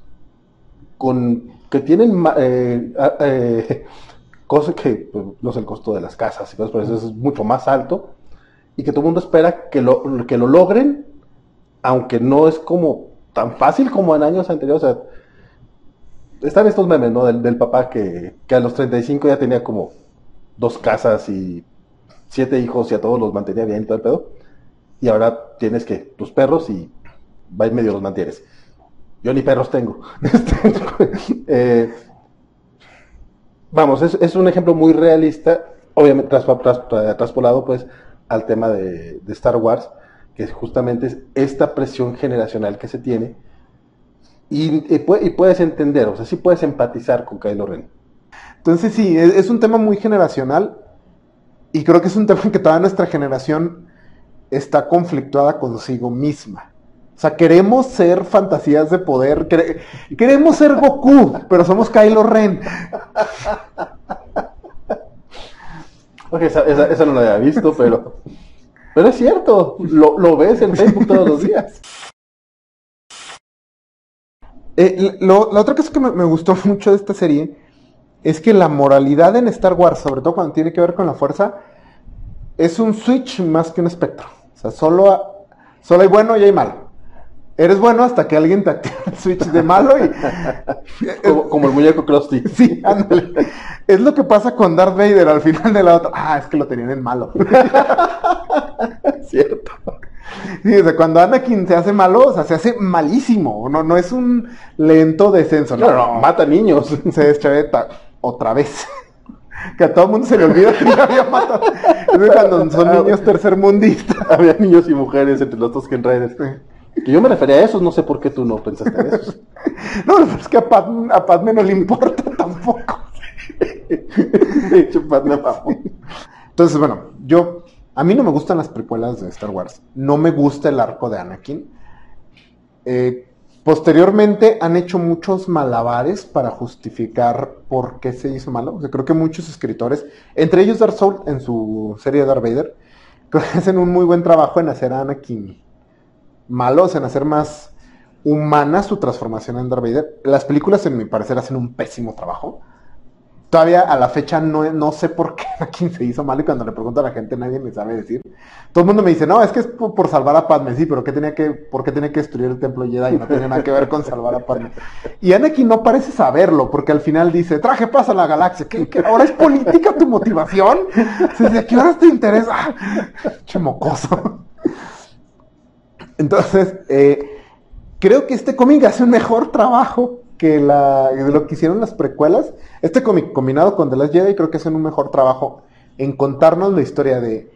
con, que tienen eh, eh, cosas que, pues, no sé, el costo de las casas y cosas por eso es mucho más alto, y que todo el mundo espera que lo, que lo logren, aunque no es como tan fácil como en años anteriores. O sea, están estos memes, ¿no? Del, del papá que, que a los 35 ya tenía como dos casas y siete hijos y a todos los mantenía bien y todo el pedo. Y ahora tienes que tus perros y va y medio los mantienes. Yo ni perros tengo. [laughs] Este, [laughs] eh, vamos, es, un ejemplo muy realista, obviamente tras, pues al tema de, Star Wars, que justamente es esta presión generacional que se tiene. Y puedes entender, o sea, sí puedes empatizar con Kylo Ren. Entonces sí, es, es un tema muy generacional y creo que es un [laughs] tema que toda nuestra generación está conflictuada consigo misma. O sea, queremos ser fantasías de poder, quere- queremos ser Goku, pero somos Kylo Ren. Ok, esa, esa- esa no la había visto, pero, pero es cierto, lo, lo ves en Facebook todos los días. Eh, lo- la otra cosa que me, me gustó mucho de esta serie es que la moralidad en Star Wars, sobre todo cuando tiene que ver con la fuerza, es un switch más que un espectro. O sea, solo, solo hay bueno y hay malo. Eres bueno hasta que alguien te activa el switch de malo y... [laughs] Como, como el muñeco Krusty. [laughs] Sí, ándale. Es lo que pasa con Darth Vader al final de la otra. Ah, es que lo tenían en malo. [laughs] Cierto. Sí, o sea, cuando Anakin se hace malo, o sea, se hace malísimo. No, no es un lento descenso. No, No, no, mata niños. se deschaveta otra vez. Que a todo el mundo se le olvida que ya había matado. Es cuando son niños tercermundistas. Había niños y mujeres entre los dos Ken Raiders. Que yo me refería a esos, no sé por qué tú no pensaste en eso. [laughs] No, pero es que a, Pat, a Padme no le importa [laughs] tampoco. De hecho, Padme. Entonces, bueno, yo. A mí no me gustan las precuelas de Star Wars. No me gusta el arco de Anakin. Eh, posteriormente han hecho muchos malabares para justificar por qué se hizo malo. O sea, creo que muchos escritores, entre ellos Darth Soul en su serie de Darth Vader, creo [laughs] que hacen un muy buen trabajo en hacer a Anakin malos, en hacer más humana su transformación en Darth Vader. Las películas, en mi parecer, hacen un pésimo trabajo. Todavía a la fecha no, no sé por qué [laughs] Anakin se hizo mal y cuando le pregunto a la gente nadie me sabe decir. Todo el mundo me dice, no, es que es por, salvar a Padme, sí, pero ¿qué tenía que, ¿por qué tenía que destruir el templo Jedi? No tenía nada que ver con salvar a Padme. Y Anakin no parece saberlo, porque al final dice, traje paz a la galaxia. ¿Qué, ahora es política tu motivación? ¿Desde qué horas te interesa? [laughs] Che mocoso. Entonces, eh, creo que este cómic hace un mejor trabajo que de lo que hicieron las precuelas. Este cómic combinado con The Last Jedi creo que hacen un mejor trabajo en contarnos la historia de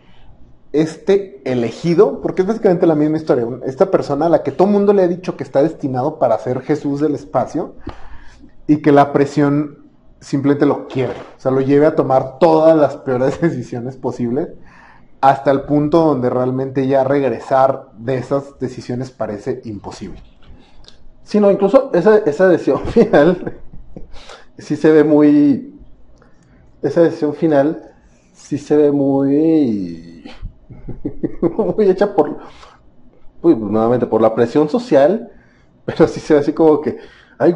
este elegido, porque es básicamente la misma historia. Esta persona a la que todo mundo le ha dicho que está destinado para ser Jesús del espacio y que la presión simplemente lo quiere. O sea, lo lleve a tomar todas las peores [laughs] decisiones posibles hasta el punto donde realmente ya regresar de esas decisiones parece imposible. Sí, no, incluso esa, esa decisión [laughs] final sí se ve muy. Esa decisión final sí se ve muy. [laughs] muy hecha por. Uy, nuevamente, por la presión social, pero sí se ve así como que. Hay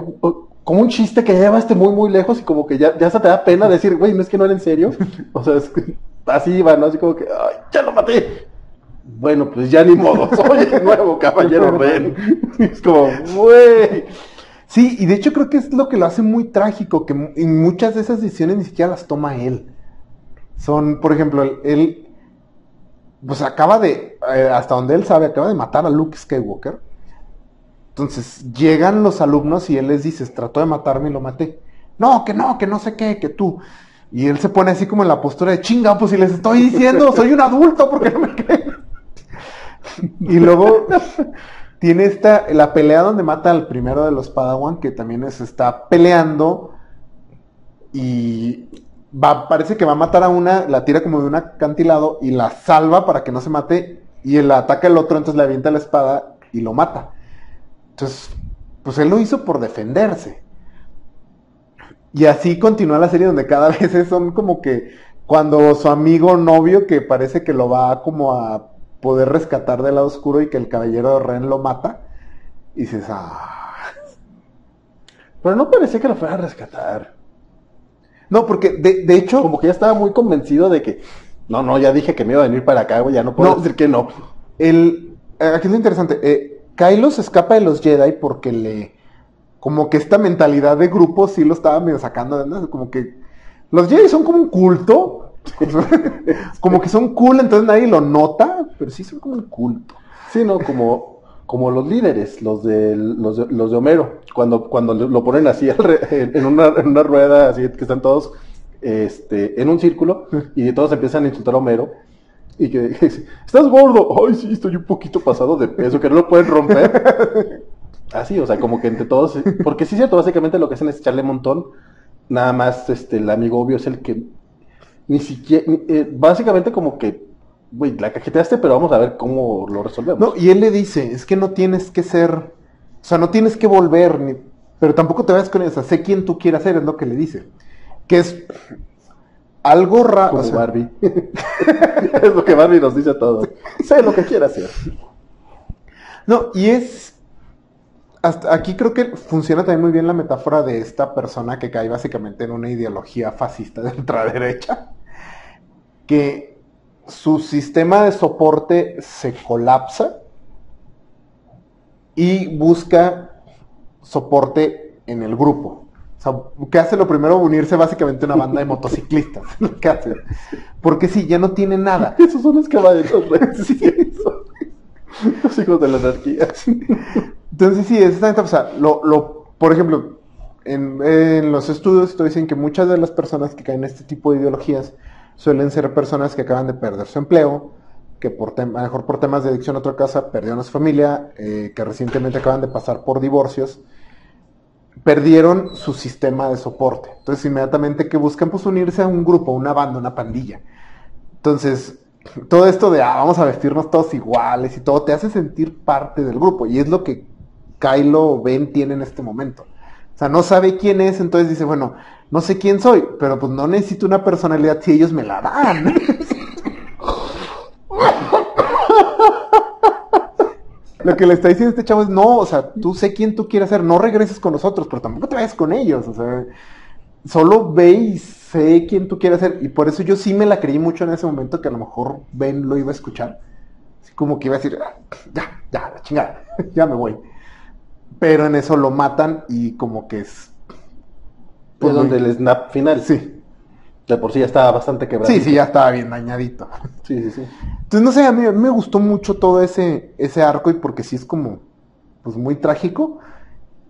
como un chiste que ya llevaste muy, muy lejos y como que ya, ya se te da pena decir, güey, no es que no era en serio. [laughs] O sea, es que así iba, ¿no? Así como que, ¡ay, ya lo maté! Bueno, pues ya ni modo, [laughs] soy el nuevo caballero Ren. Es como, güey. Sí, y de hecho creo que es lo que lo hace muy trágico, que y muchas de esas decisiones ni siquiera las toma él. Son, por ejemplo, él, él, pues acaba de, eh, hasta donde él sabe, acaba de matar a Luke Skywalker. Entonces llegan los alumnos y él les dice, trató de matarme y lo maté. No, que no, que no sé qué, que tú. Y él se pone así como en la postura de chinga, pues si les estoy diciendo, soy un adulto, porque no me creen? y luego tiene esta, la pelea donde mata al primero de los Padawan, que también es, está peleando y va, parece que va a matar a una, la tira como de un acantilado y la salva para que no se mate y él ataca al otro, entonces le avienta la espada y lo mata. Entonces, pues él lo hizo por defenderse. Y así continúa la serie donde cada [laughs] vez son como que cuando su amigo novio que parece que lo va como a poder rescatar del lado oscuro y que el caballero de Ren lo mata. Y dices, ah. [laughs] Pero no parecía que lo fuera a rescatar. No, porque de, de hecho, Como que ya estaba muy convencido de que, no, no, ya dije que me iba a venir para acá, güey, ya no puedo No. decir que no. el, eh, aquí es lo interesante. Eh, Kylo se escapa de los Jedi porque le. Como que esta mentalidad de grupo sí lo estaba medio sacando de ¿no? Como que. Los Jedi son como un culto. [laughs] como que son cool, entonces nadie lo nota. Pero sí son como un culto. Sí, no, como, como los líderes, los de, los de, los de Homero, cuando, cuando lo ponen así en, una, en una rueda, así que están todos este, en un círculo y todos empiezan a insultar a Homero. Y que [laughs] estás gordo. Ay, sí, estoy un poquito pasado de peso, que no lo pueden romper. [laughs] Así, o sea, como que entre todos. Porque sí es cierto, básicamente lo que hacen es echarle un montón. Nada más este, el amigo obvio es el que ni siquiera. eh, básicamente como que, güey, la cajeteaste, pero vamos a ver cómo lo resolvemos. No, y él le dice, es que no tienes que ser, o sea, no tienes que volver, ni- pero tampoco te vayas con eso, sé quién tú quieras ser, es lo que le dice. Que es algo raro. como Barbie. [laughs] es lo que Barbie nos dice a todos. [laughs] Sé lo que quiera hacer. [laughs] No, y es. Hasta aquí creo que funciona también muy bien la metáfora de esta persona que cae básicamente en una ideología fascista de ultraderecha. Que su sistema de soporte se colapsa y busca soporte en el grupo. O sea, que hace lo primero unirse básicamente a una banda de motociclistas. [laughs] que hace. Porque sí, ya no tiene nada. Esos son los caballeros. güey. [laughs] Sí, eso. [laughs] Los hijos de la anarquía. Entonces sí, es o sea, lo, lo, por ejemplo, en, en los estudios te dicen que muchas de las personas que caen en este tipo de ideologías suelen ser personas que acaban de perder su empleo, que por a lo mejor por temas de adicción a otra casa perdieron a su familia, eh, que recientemente acaban de pasar por divorcios, perdieron su sistema de soporte. Entonces inmediatamente que buscan pues unirse a un grupo, una banda, una pandilla. Entonces, todo esto de ah, vamos a vestirnos todos iguales y todo te hace sentir parte del grupo. Y es lo que Kylo Ben tiene en este momento. O sea, no sabe quién es, entonces dice, bueno, no sé quién soy, pero pues no necesito una personalidad si ellos me la dan. [laughs] Lo que le está diciendo este chavo es, no, o sea, tú sé quién tú quieres ser, no regreses con nosotros, pero tampoco te vayas con ellos, o sea, solo ve y sé quién tú quieres ser. Y por eso yo sí me la creí mucho en ese momento que a lo mejor Ben lo iba a escuchar. Así como que iba a decir, "Ah, ya, ya, la chingada, [laughs] ya me voy. Pero en eso lo matan y como que es... Pues donde el snap final. Sí, De por sí ya estaba bastante quebrado. sí, sí, ya estaba bien dañadito. [laughs] Sí, sí, sí. Entonces, no sé, a mí, a mí me gustó mucho todo ese, ese arco y porque sí es como, pues muy trágico.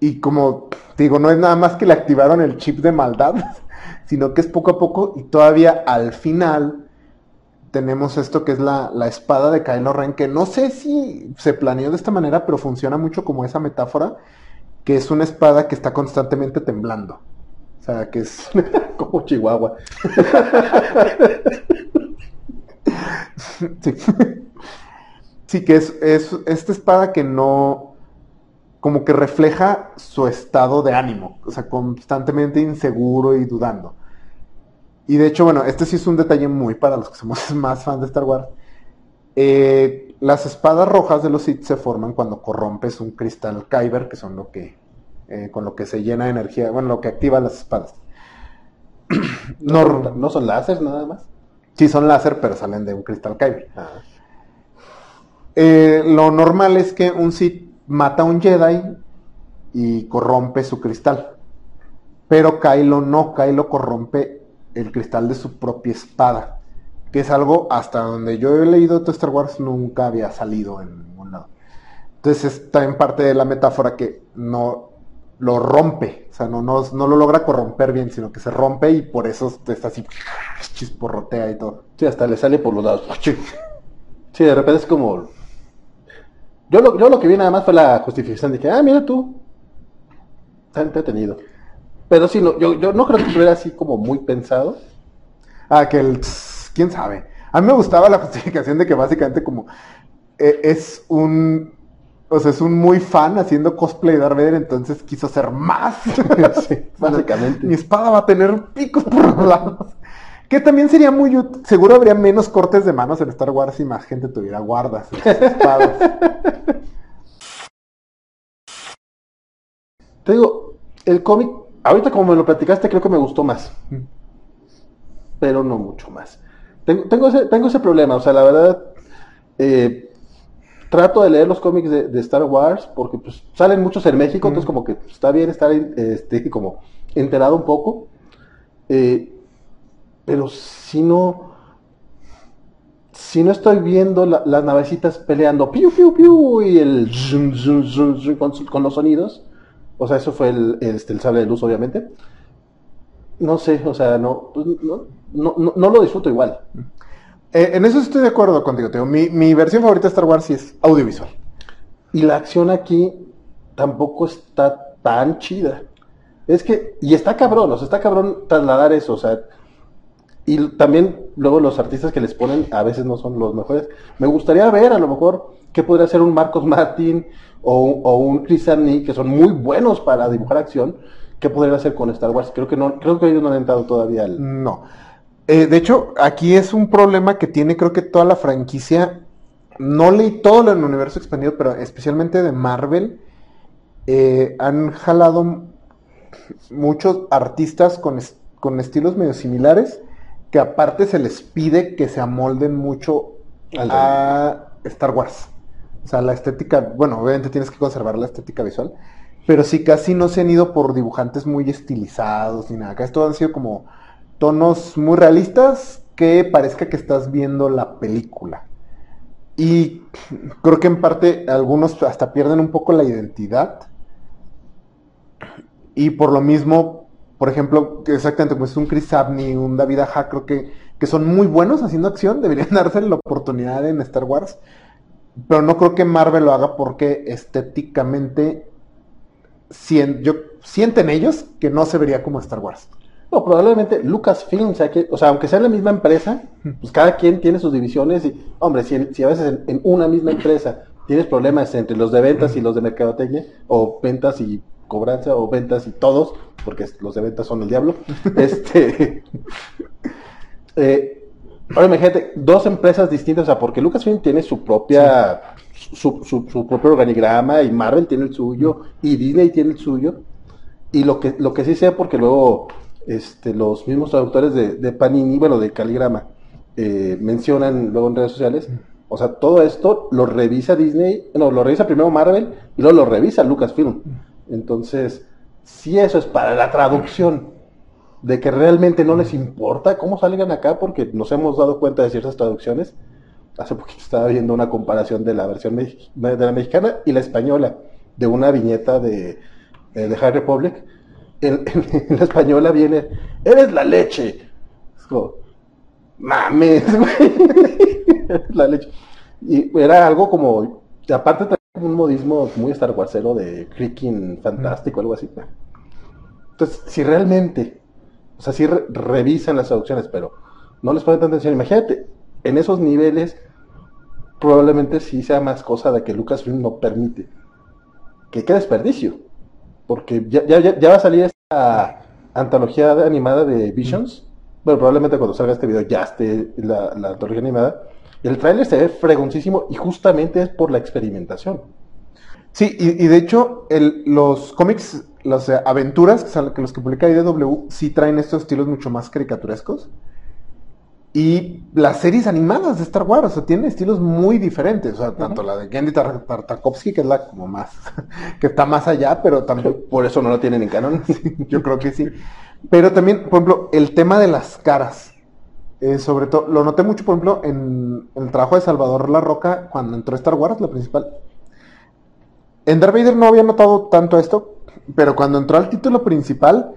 Y como, digo, no es nada más que le activaron el chip de maldad, [laughs] sino que es poco a poco y todavía al final tenemos esto que es la, la espada de Kylo Ren, que no sé si se planeó de esta manera, pero funciona mucho como esa metáfora, que es una espada que está constantemente temblando. O sea, que es... [laughs] Como Chihuahua. [laughs] Sí. Sí, que es, es esta espada que no, como que refleja su estado de ánimo, o sea, constantemente inseguro y dudando. Y de hecho, bueno, este sí es un detalle muy para los que somos [laughs] más fans de Star Wars. Eh, las espadas rojas de los Sith se forman cuando corrompes un cristal Kyber, que son lo que, eh, con lo que se llena de energía, bueno, lo que activa las espadas. [clears throat] No, No, son- no son láser nada más. sí son láser, pero salen de un cristal Kyber. Ah. Eh, lo normal es que un Sith mata a un Jedi y corrompe su cristal. Pero Kylo no, Kylo corrompe el cristal de su propia espada. Que es algo hasta donde yo he leído todo Star Wars nunca había salido en ningún lado. Entonces está en parte de la metáfora que no lo rompe. O sea, no, no, no lo logra corromper bien, sino que se rompe y por eso está así chisporrotea y todo. Sí, hasta le sale por los lados. Sí, de repente es como. Yo lo, yo lo que vi nada más fue la justificación de que, ah, mira tú. Está entretenido. Pero sí, no, yo, yo no creo que estuviera así como muy pensado. Ah, que el... tss, ¿Quién sabe? A mí me gustaba la [laughs] justificación de que básicamente como eh, es un... O sea, es un muy fan haciendo cosplay de Darth Vader, entonces quiso ser más. [laughs] Sí, [laughs] básicamente. Mi espada va a tener picos por los lados. Que también sería muy útil. Seguro habría menos cortes de manos en Star Wars si más gente tuviera guardas espadas. [laughs] Te digo, el cómic, ahorita como me lo platicaste, creo que me gustó más. Pero no mucho más. Tengo, tengo, ese, tengo ese problema, o sea, la verdad, eh, trato de leer los cómics de, de Star Wars porque pues, salen muchos en México, entonces como que pues, está bien estar este, como enterado un poco. Eh, pero si no, si no estoy viendo la- las navecitas peleando, piu, piu, piu, y el con, los sonidos, o sea, eso fue el, este, el sable de luz, obviamente. no sé, o sea, no, pues, no, no, no, no lo disfruto igual. Eh, en eso estoy de acuerdo contigo, Teo. Mi, mi versión favorita de Star Wars sí es audiovisual. Y la acción aquí tampoco está tan chida. Es que, y está cabrón, o sea, está cabrón trasladar eso, o sea, y también luego los artistas que les ponen a veces no son los mejores. Me gustaría ver a lo mejor qué podría ser un Marcos Martin o, o un Chris Arney, que son muy buenos para dibujar acción, qué podría hacer con Star Wars. Creo que no, creo que ellos no han entrado todavía al... No. Eh, de hecho, aquí es un problema que tiene creo que toda la franquicia. No leí todo el universo expandido, pero especialmente de Marvel. eh, han jalado muchos artistas con, con estilos medio similares que aparte se les pide que se amolden mucho a Star Wars. O sea, la estética, bueno, obviamente tienes que conservar la estética visual, pero sí casi no se han ido por dibujantes muy estilizados ni nada. Acá esto han sido como tonos muy realistas que parezca que estás viendo la película. Y creo que en parte algunos hasta pierden un poco la identidad. Y por lo mismo, por ejemplo, exactamente como es un Chris Abney, un David Aja, creo que, que son muy buenos haciendo acción, [laughs] deberían darse la oportunidad en Star Wars. Pero no creo que Marvel lo haga porque estéticamente sien- yo, sienten ellos que no se vería como Star Wars. No, probablemente Lucasfilm, o sea, que, o sea, aunque sea la misma empresa, pues cada quien tiene sus divisiones y, hombre, si a veces en, en una misma empresa tienes problemas entre los de ventas y los de mercadotecnia, o ventas y cobranza, o ventas y todos, porque los de ventas son el diablo, [laughs] este, eh, ahora imagínate, dos empresas distintas, o sea, porque Lucasfilm tiene su propia, su, su- su propio organigrama, y Marvel tiene el suyo, y Disney tiene el suyo, y lo que, lo que sí sé, porque luego este, los mismos traductores de, de Panini, bueno, de Caligrama, eh, mencionan luego en redes sociales, o sea, todo esto lo revisa Disney, no, lo revisa primero Marvel y luego lo revisa Lucasfilm. Entonces, si eso es para la traducción, de que realmente no les importa cómo salgan acá, porque nos hemos dado cuenta de ciertas traducciones. Hace poquito estaba viendo una comparación de la versión de la mexicana y la española, de una viñeta de, eh, de High Republic. En, [laughs] la española viene, eres la leche. Es como, mames, [laughs] güey. La leche. Y era algo como, aparte un modismo muy Star Warsero de freaking fantástico, algo así. Entonces, si realmente, o sea, si re- revisan las traducciones, pero no les ponen tanta atención, imagínate, en esos niveles, probablemente sí sea más cosa de que Lucasfilm no permite. Que qué desperdicio. Porque ya, ya, ya- ya va a salir esta antología animada de Visions. Bueno, probablemente cuando salga este video ya esté la, la antología animada. El tráiler se ve fregoncísimo y justamente es por la experimentación. Sí, y, y de hecho, el- los cómics, las eh, aventuras que, los que publica IDW sí traen estos estilos mucho más caricaturescos. Y las series animadas de Star Wars, o sea, tienen estilos muy diferentes. O sea, tanto la de Tar- Tartakovsky, que es la como más, [laughs] que está más allá, pero también [laughs] Por eso no lo tienen en canon. [laughs] yo creo que sí. Pero también, por ejemplo, el tema de las caras. Eh, sobre todo, lo noté mucho, por ejemplo, en, el trabajo de Salvador La Roca, cuando entró Star Wars, la principal. En Darth Vader no había notado tanto esto, pero cuando entró al título principal,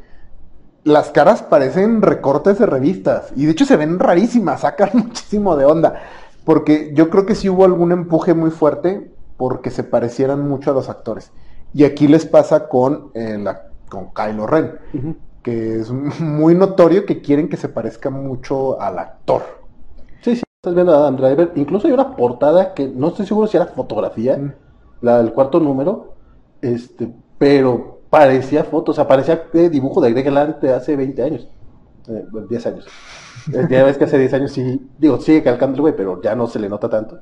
las caras parecen recortes de revistas. Y de hecho se ven rarísimas, sacan [laughs] muchísimo de onda. Porque yo creo que sí hubo algún empuje muy fuerte porque se parecieran mucho a los actores. Y aquí les pasa con, eh, con Kylo Ren. Que es muy notorio que quieren que se parezca mucho al actor. Sí, sí, estás viendo a Adam Driver. Incluso hay una portada que no estoy seguro si era fotografía, Mm. la del cuarto número, este, pero parecía foto, o sea, parecía de dibujo de Greg Land de hace 20 años, eh, bueno, 10 años. Eh, ya ves que hace 10 años sí, digo, sigue calcando el güey, pero ya no se le nota tanto.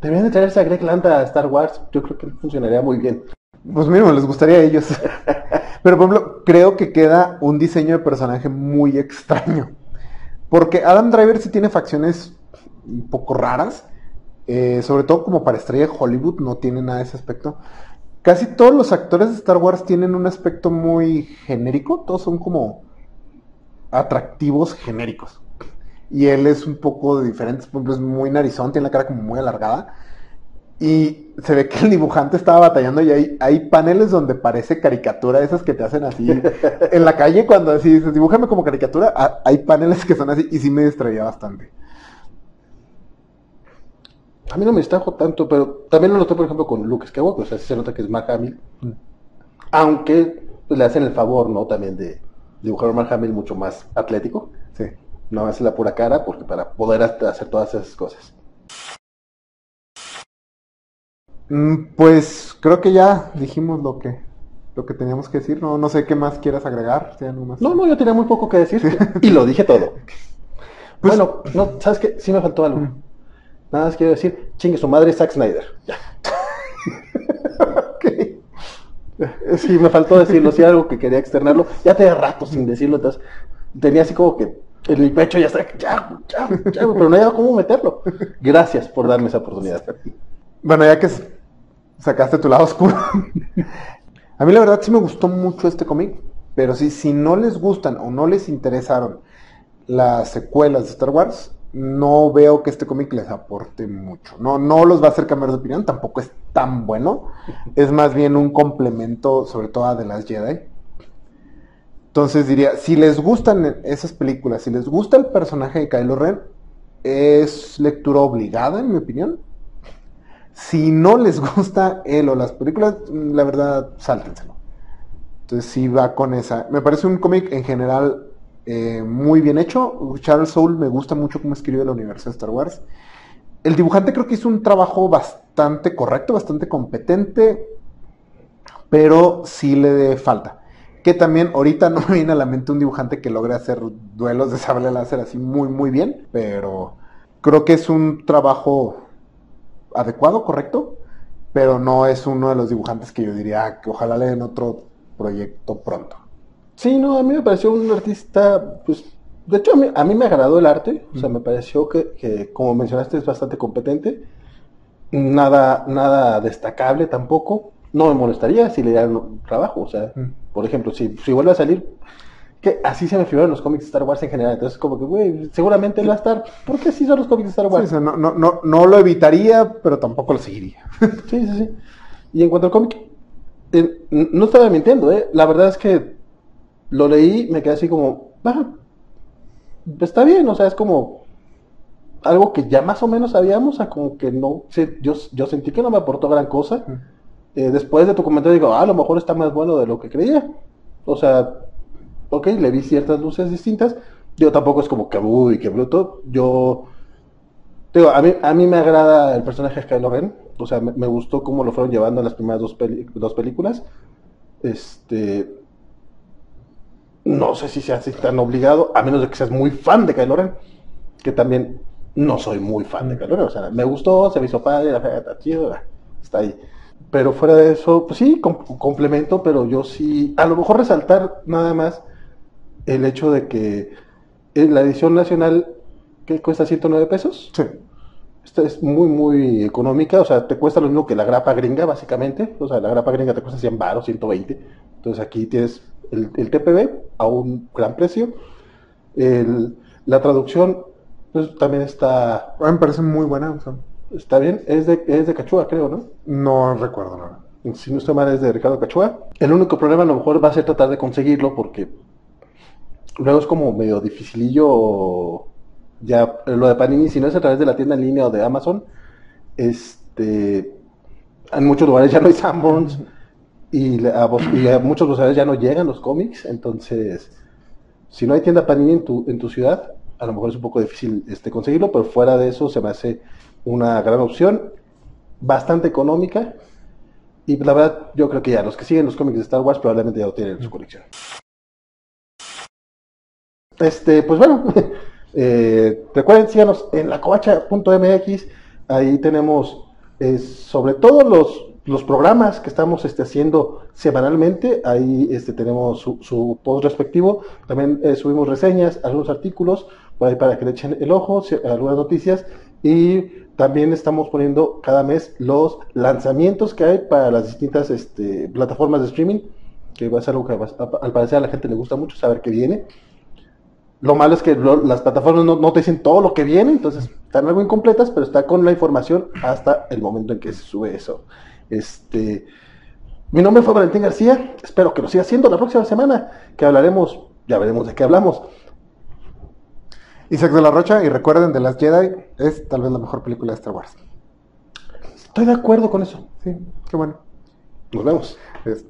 Deberían de traerse a Greg Land a Star Wars, yo creo que funcionaría muy bien. Pues mínimo, les gustaría a ellos. [laughs] Pero por ejemplo, creo que queda un diseño de personaje muy extraño. Porque Adam Driver sí tiene facciones un poco raras. eh, sobre todo como para estrella de Hollywood, no tiene nada de ese aspecto. Casi todos los actores de Star Wars tienen un aspecto muy genérico. Todos son como atractivos genéricos. Y él es un poco diferente. Por ejemplo, es muy narizón, tiene la cara como muy alargada. Y se ve que el dibujante estaba batallando y hay, hay paneles donde parece caricatura, esas que te hacen así [laughs] en la calle cuando así dices, dibújame como caricatura, ah, hay paneles que son así y sí me distraía bastante. A mí no me distrajo tanto, pero también lo noté, por ejemplo, con Luke Skywalker. O sea, sí se nota que es Mark Hamill. Aunque pues, le hacen el favor, ¿no? También de dibujar a Mark Hamill mucho más atlético. Sí. No hace la pura cara, porque para poder hacer todas esas cosas. Pues creo que ya dijimos lo que lo que teníamos que decir. No, no sé qué más quieras agregar. algo más. No, no, yo tenía muy poco que decir. [laughs] y lo dije todo. [laughs] Pues- bueno, no, ¿sabes qué? Sí me faltó algo. Mm. Nada más quiero decir, chingue su madre Zack Snyder. Ya. [laughs] Sí, me faltó decirlo, sí, algo que quería externarlo. Ya tenía rato sin decirlo, entonces tenía así como que en mi pecho ya está, ya, ya, ya, pero no había cómo meterlo. Gracias por darme esa oportunidad. Bueno, ya que s- sacaste tu lado oscuro. A mí la verdad sí me gustó mucho este cómic, pero sí, si no les gustan o no les interesaron las secuelas de Star Wars, no veo que este cómic les aporte mucho. No, no los va a hacer cambiar de opinión, tampoco es tan bueno. Es más bien un complemento, sobre todo a de las Jedi. Entonces diría, si les gustan esas películas, si les gusta el personaje de Kylo Ren, es lectura obligada, en mi opinión. Si no les gusta él o las películas, la verdad, sáltenselo. Entonces sí va con esa. Me parece un cómic en general eh, muy bien hecho. Charles Soule me gusta mucho cómo escribe el universo de Star Wars. El dibujante creo que hizo un trabajo bastante correcto, bastante competente, pero sí le falta. Que también ahorita [laughs] no me viene a la mente un dibujante que logre hacer duelos de sable láser así muy muy bien, pero creo que es un trabajo adecuado, correcto, pero no es uno de los dibujantes que yo diría "Ah, que ojalá le den otro proyecto pronto. Sí, no, a mí me pareció un artista, pues, de hecho a mí, a mí me agradó el arte, o sea, me pareció que, que, como mencionaste, es bastante competente, nada, nada destacable tampoco, no me molestaría si le dieran trabajo, o sea, Mm. por ejemplo, si, si vuelve a salir, que así se me figuran los cómics de Star Wars en general, entonces como que, güey, seguramente él va a estar, porque así son los cómics de Star Wars. no, no, no, no lo evitaría, pero tampoco lo seguiría. Sí, sí, sí. Y en cuanto al cómic, eh, no estaba mintiendo, ¿eh? La verdad es que lo leí, me quedé así como, ah, está bien, o sea, es como algo que ya más o menos sabíamos, o sea, como que no, yo, yo sentí que no me aportó gran cosa. Eh, después de tu comentario digo, ah, a lo mejor está más bueno de lo que creía. O sea, ok, le vi ciertas luces distintas. Yo tampoco es como que, uy, qué bruto. Yo, digo, a mí, a mí me agrada el personaje de Kylo Ren. O sea, me, gustó cómo lo fueron llevando en las primeras dos, películas. Este, no sé si sea así tan obligado, a menos de que seas muy fan de Kylo Ren. Que también no soy muy fan de Kylo Ren. O sea, me gustó, se me hizo padre, está chido, ah, está ahí. Pero fuera de eso, pues sí, com- complemento, pero yo sí, a lo mejor resaltar nada más el hecho de que en la edición nacional, que cuesta 109 pesos, Sí. esta es muy, muy económica, o sea, te cuesta lo mismo que la grapa gringa, básicamente, o sea, la grapa gringa te cuesta 100 baros, 120, entonces aquí tienes el, el TPB a un gran precio, El- la traducción, pues también está, A mí me parece muy buena. o sea, está bien, es de, es de Cachua, creo, ¿no? no recuerdo nada. si no estoy mal, es de Ricardo Cachua. El único problema a lo mejor va a ser tratar de conseguirlo porque luego es como medio dificilillo ya lo de Panini, si no es a través de la tienda en línea o de Amazon, este en muchos lugares ya no hay Sanborns y a, vos- y a muchos lugares ya no llegan los cómics, entonces si no hay tienda Panini en tu, en tu ciudad, a lo mejor es un poco difícil este, conseguirlo, pero fuera de eso se me hace una gran opción, bastante económica y la verdad, yo creo que ya los que siguen los cómics de Star Wars probablemente ya lo tienen en su colección. Este, pues bueno, [laughs] eh, recuerden, síganos en lacovacha.mx. Ahí tenemos eh, sobre todo los, los programas que estamos este, haciendo semanalmente. Ahí este, tenemos su, su post respectivo. También eh, subimos reseñas, algunos artículos por ahí para que le echen el ojo, algunas noticias. Y también estamos poniendo cada mes los lanzamientos que hay para las distintas este, plataformas de streaming, que va a ser algo que al parecer a la gente le gusta mucho saber que viene. Lo malo es que lo- las plataformas no, no te dicen todo lo que viene, entonces están algo incompletas, pero está con la información hasta el momento en que se sube eso. Este, mi nombre fue Valentín García, espero que lo siga haciendo la próxima semana, que hablaremos, ya veremos de qué hablamos. Isaac de la Rocha, y recuerden, The Last Jedi es tal vez la mejor película de Star Wars. Estoy de acuerdo con eso. Sí, qué bueno. Nos vemos. Es-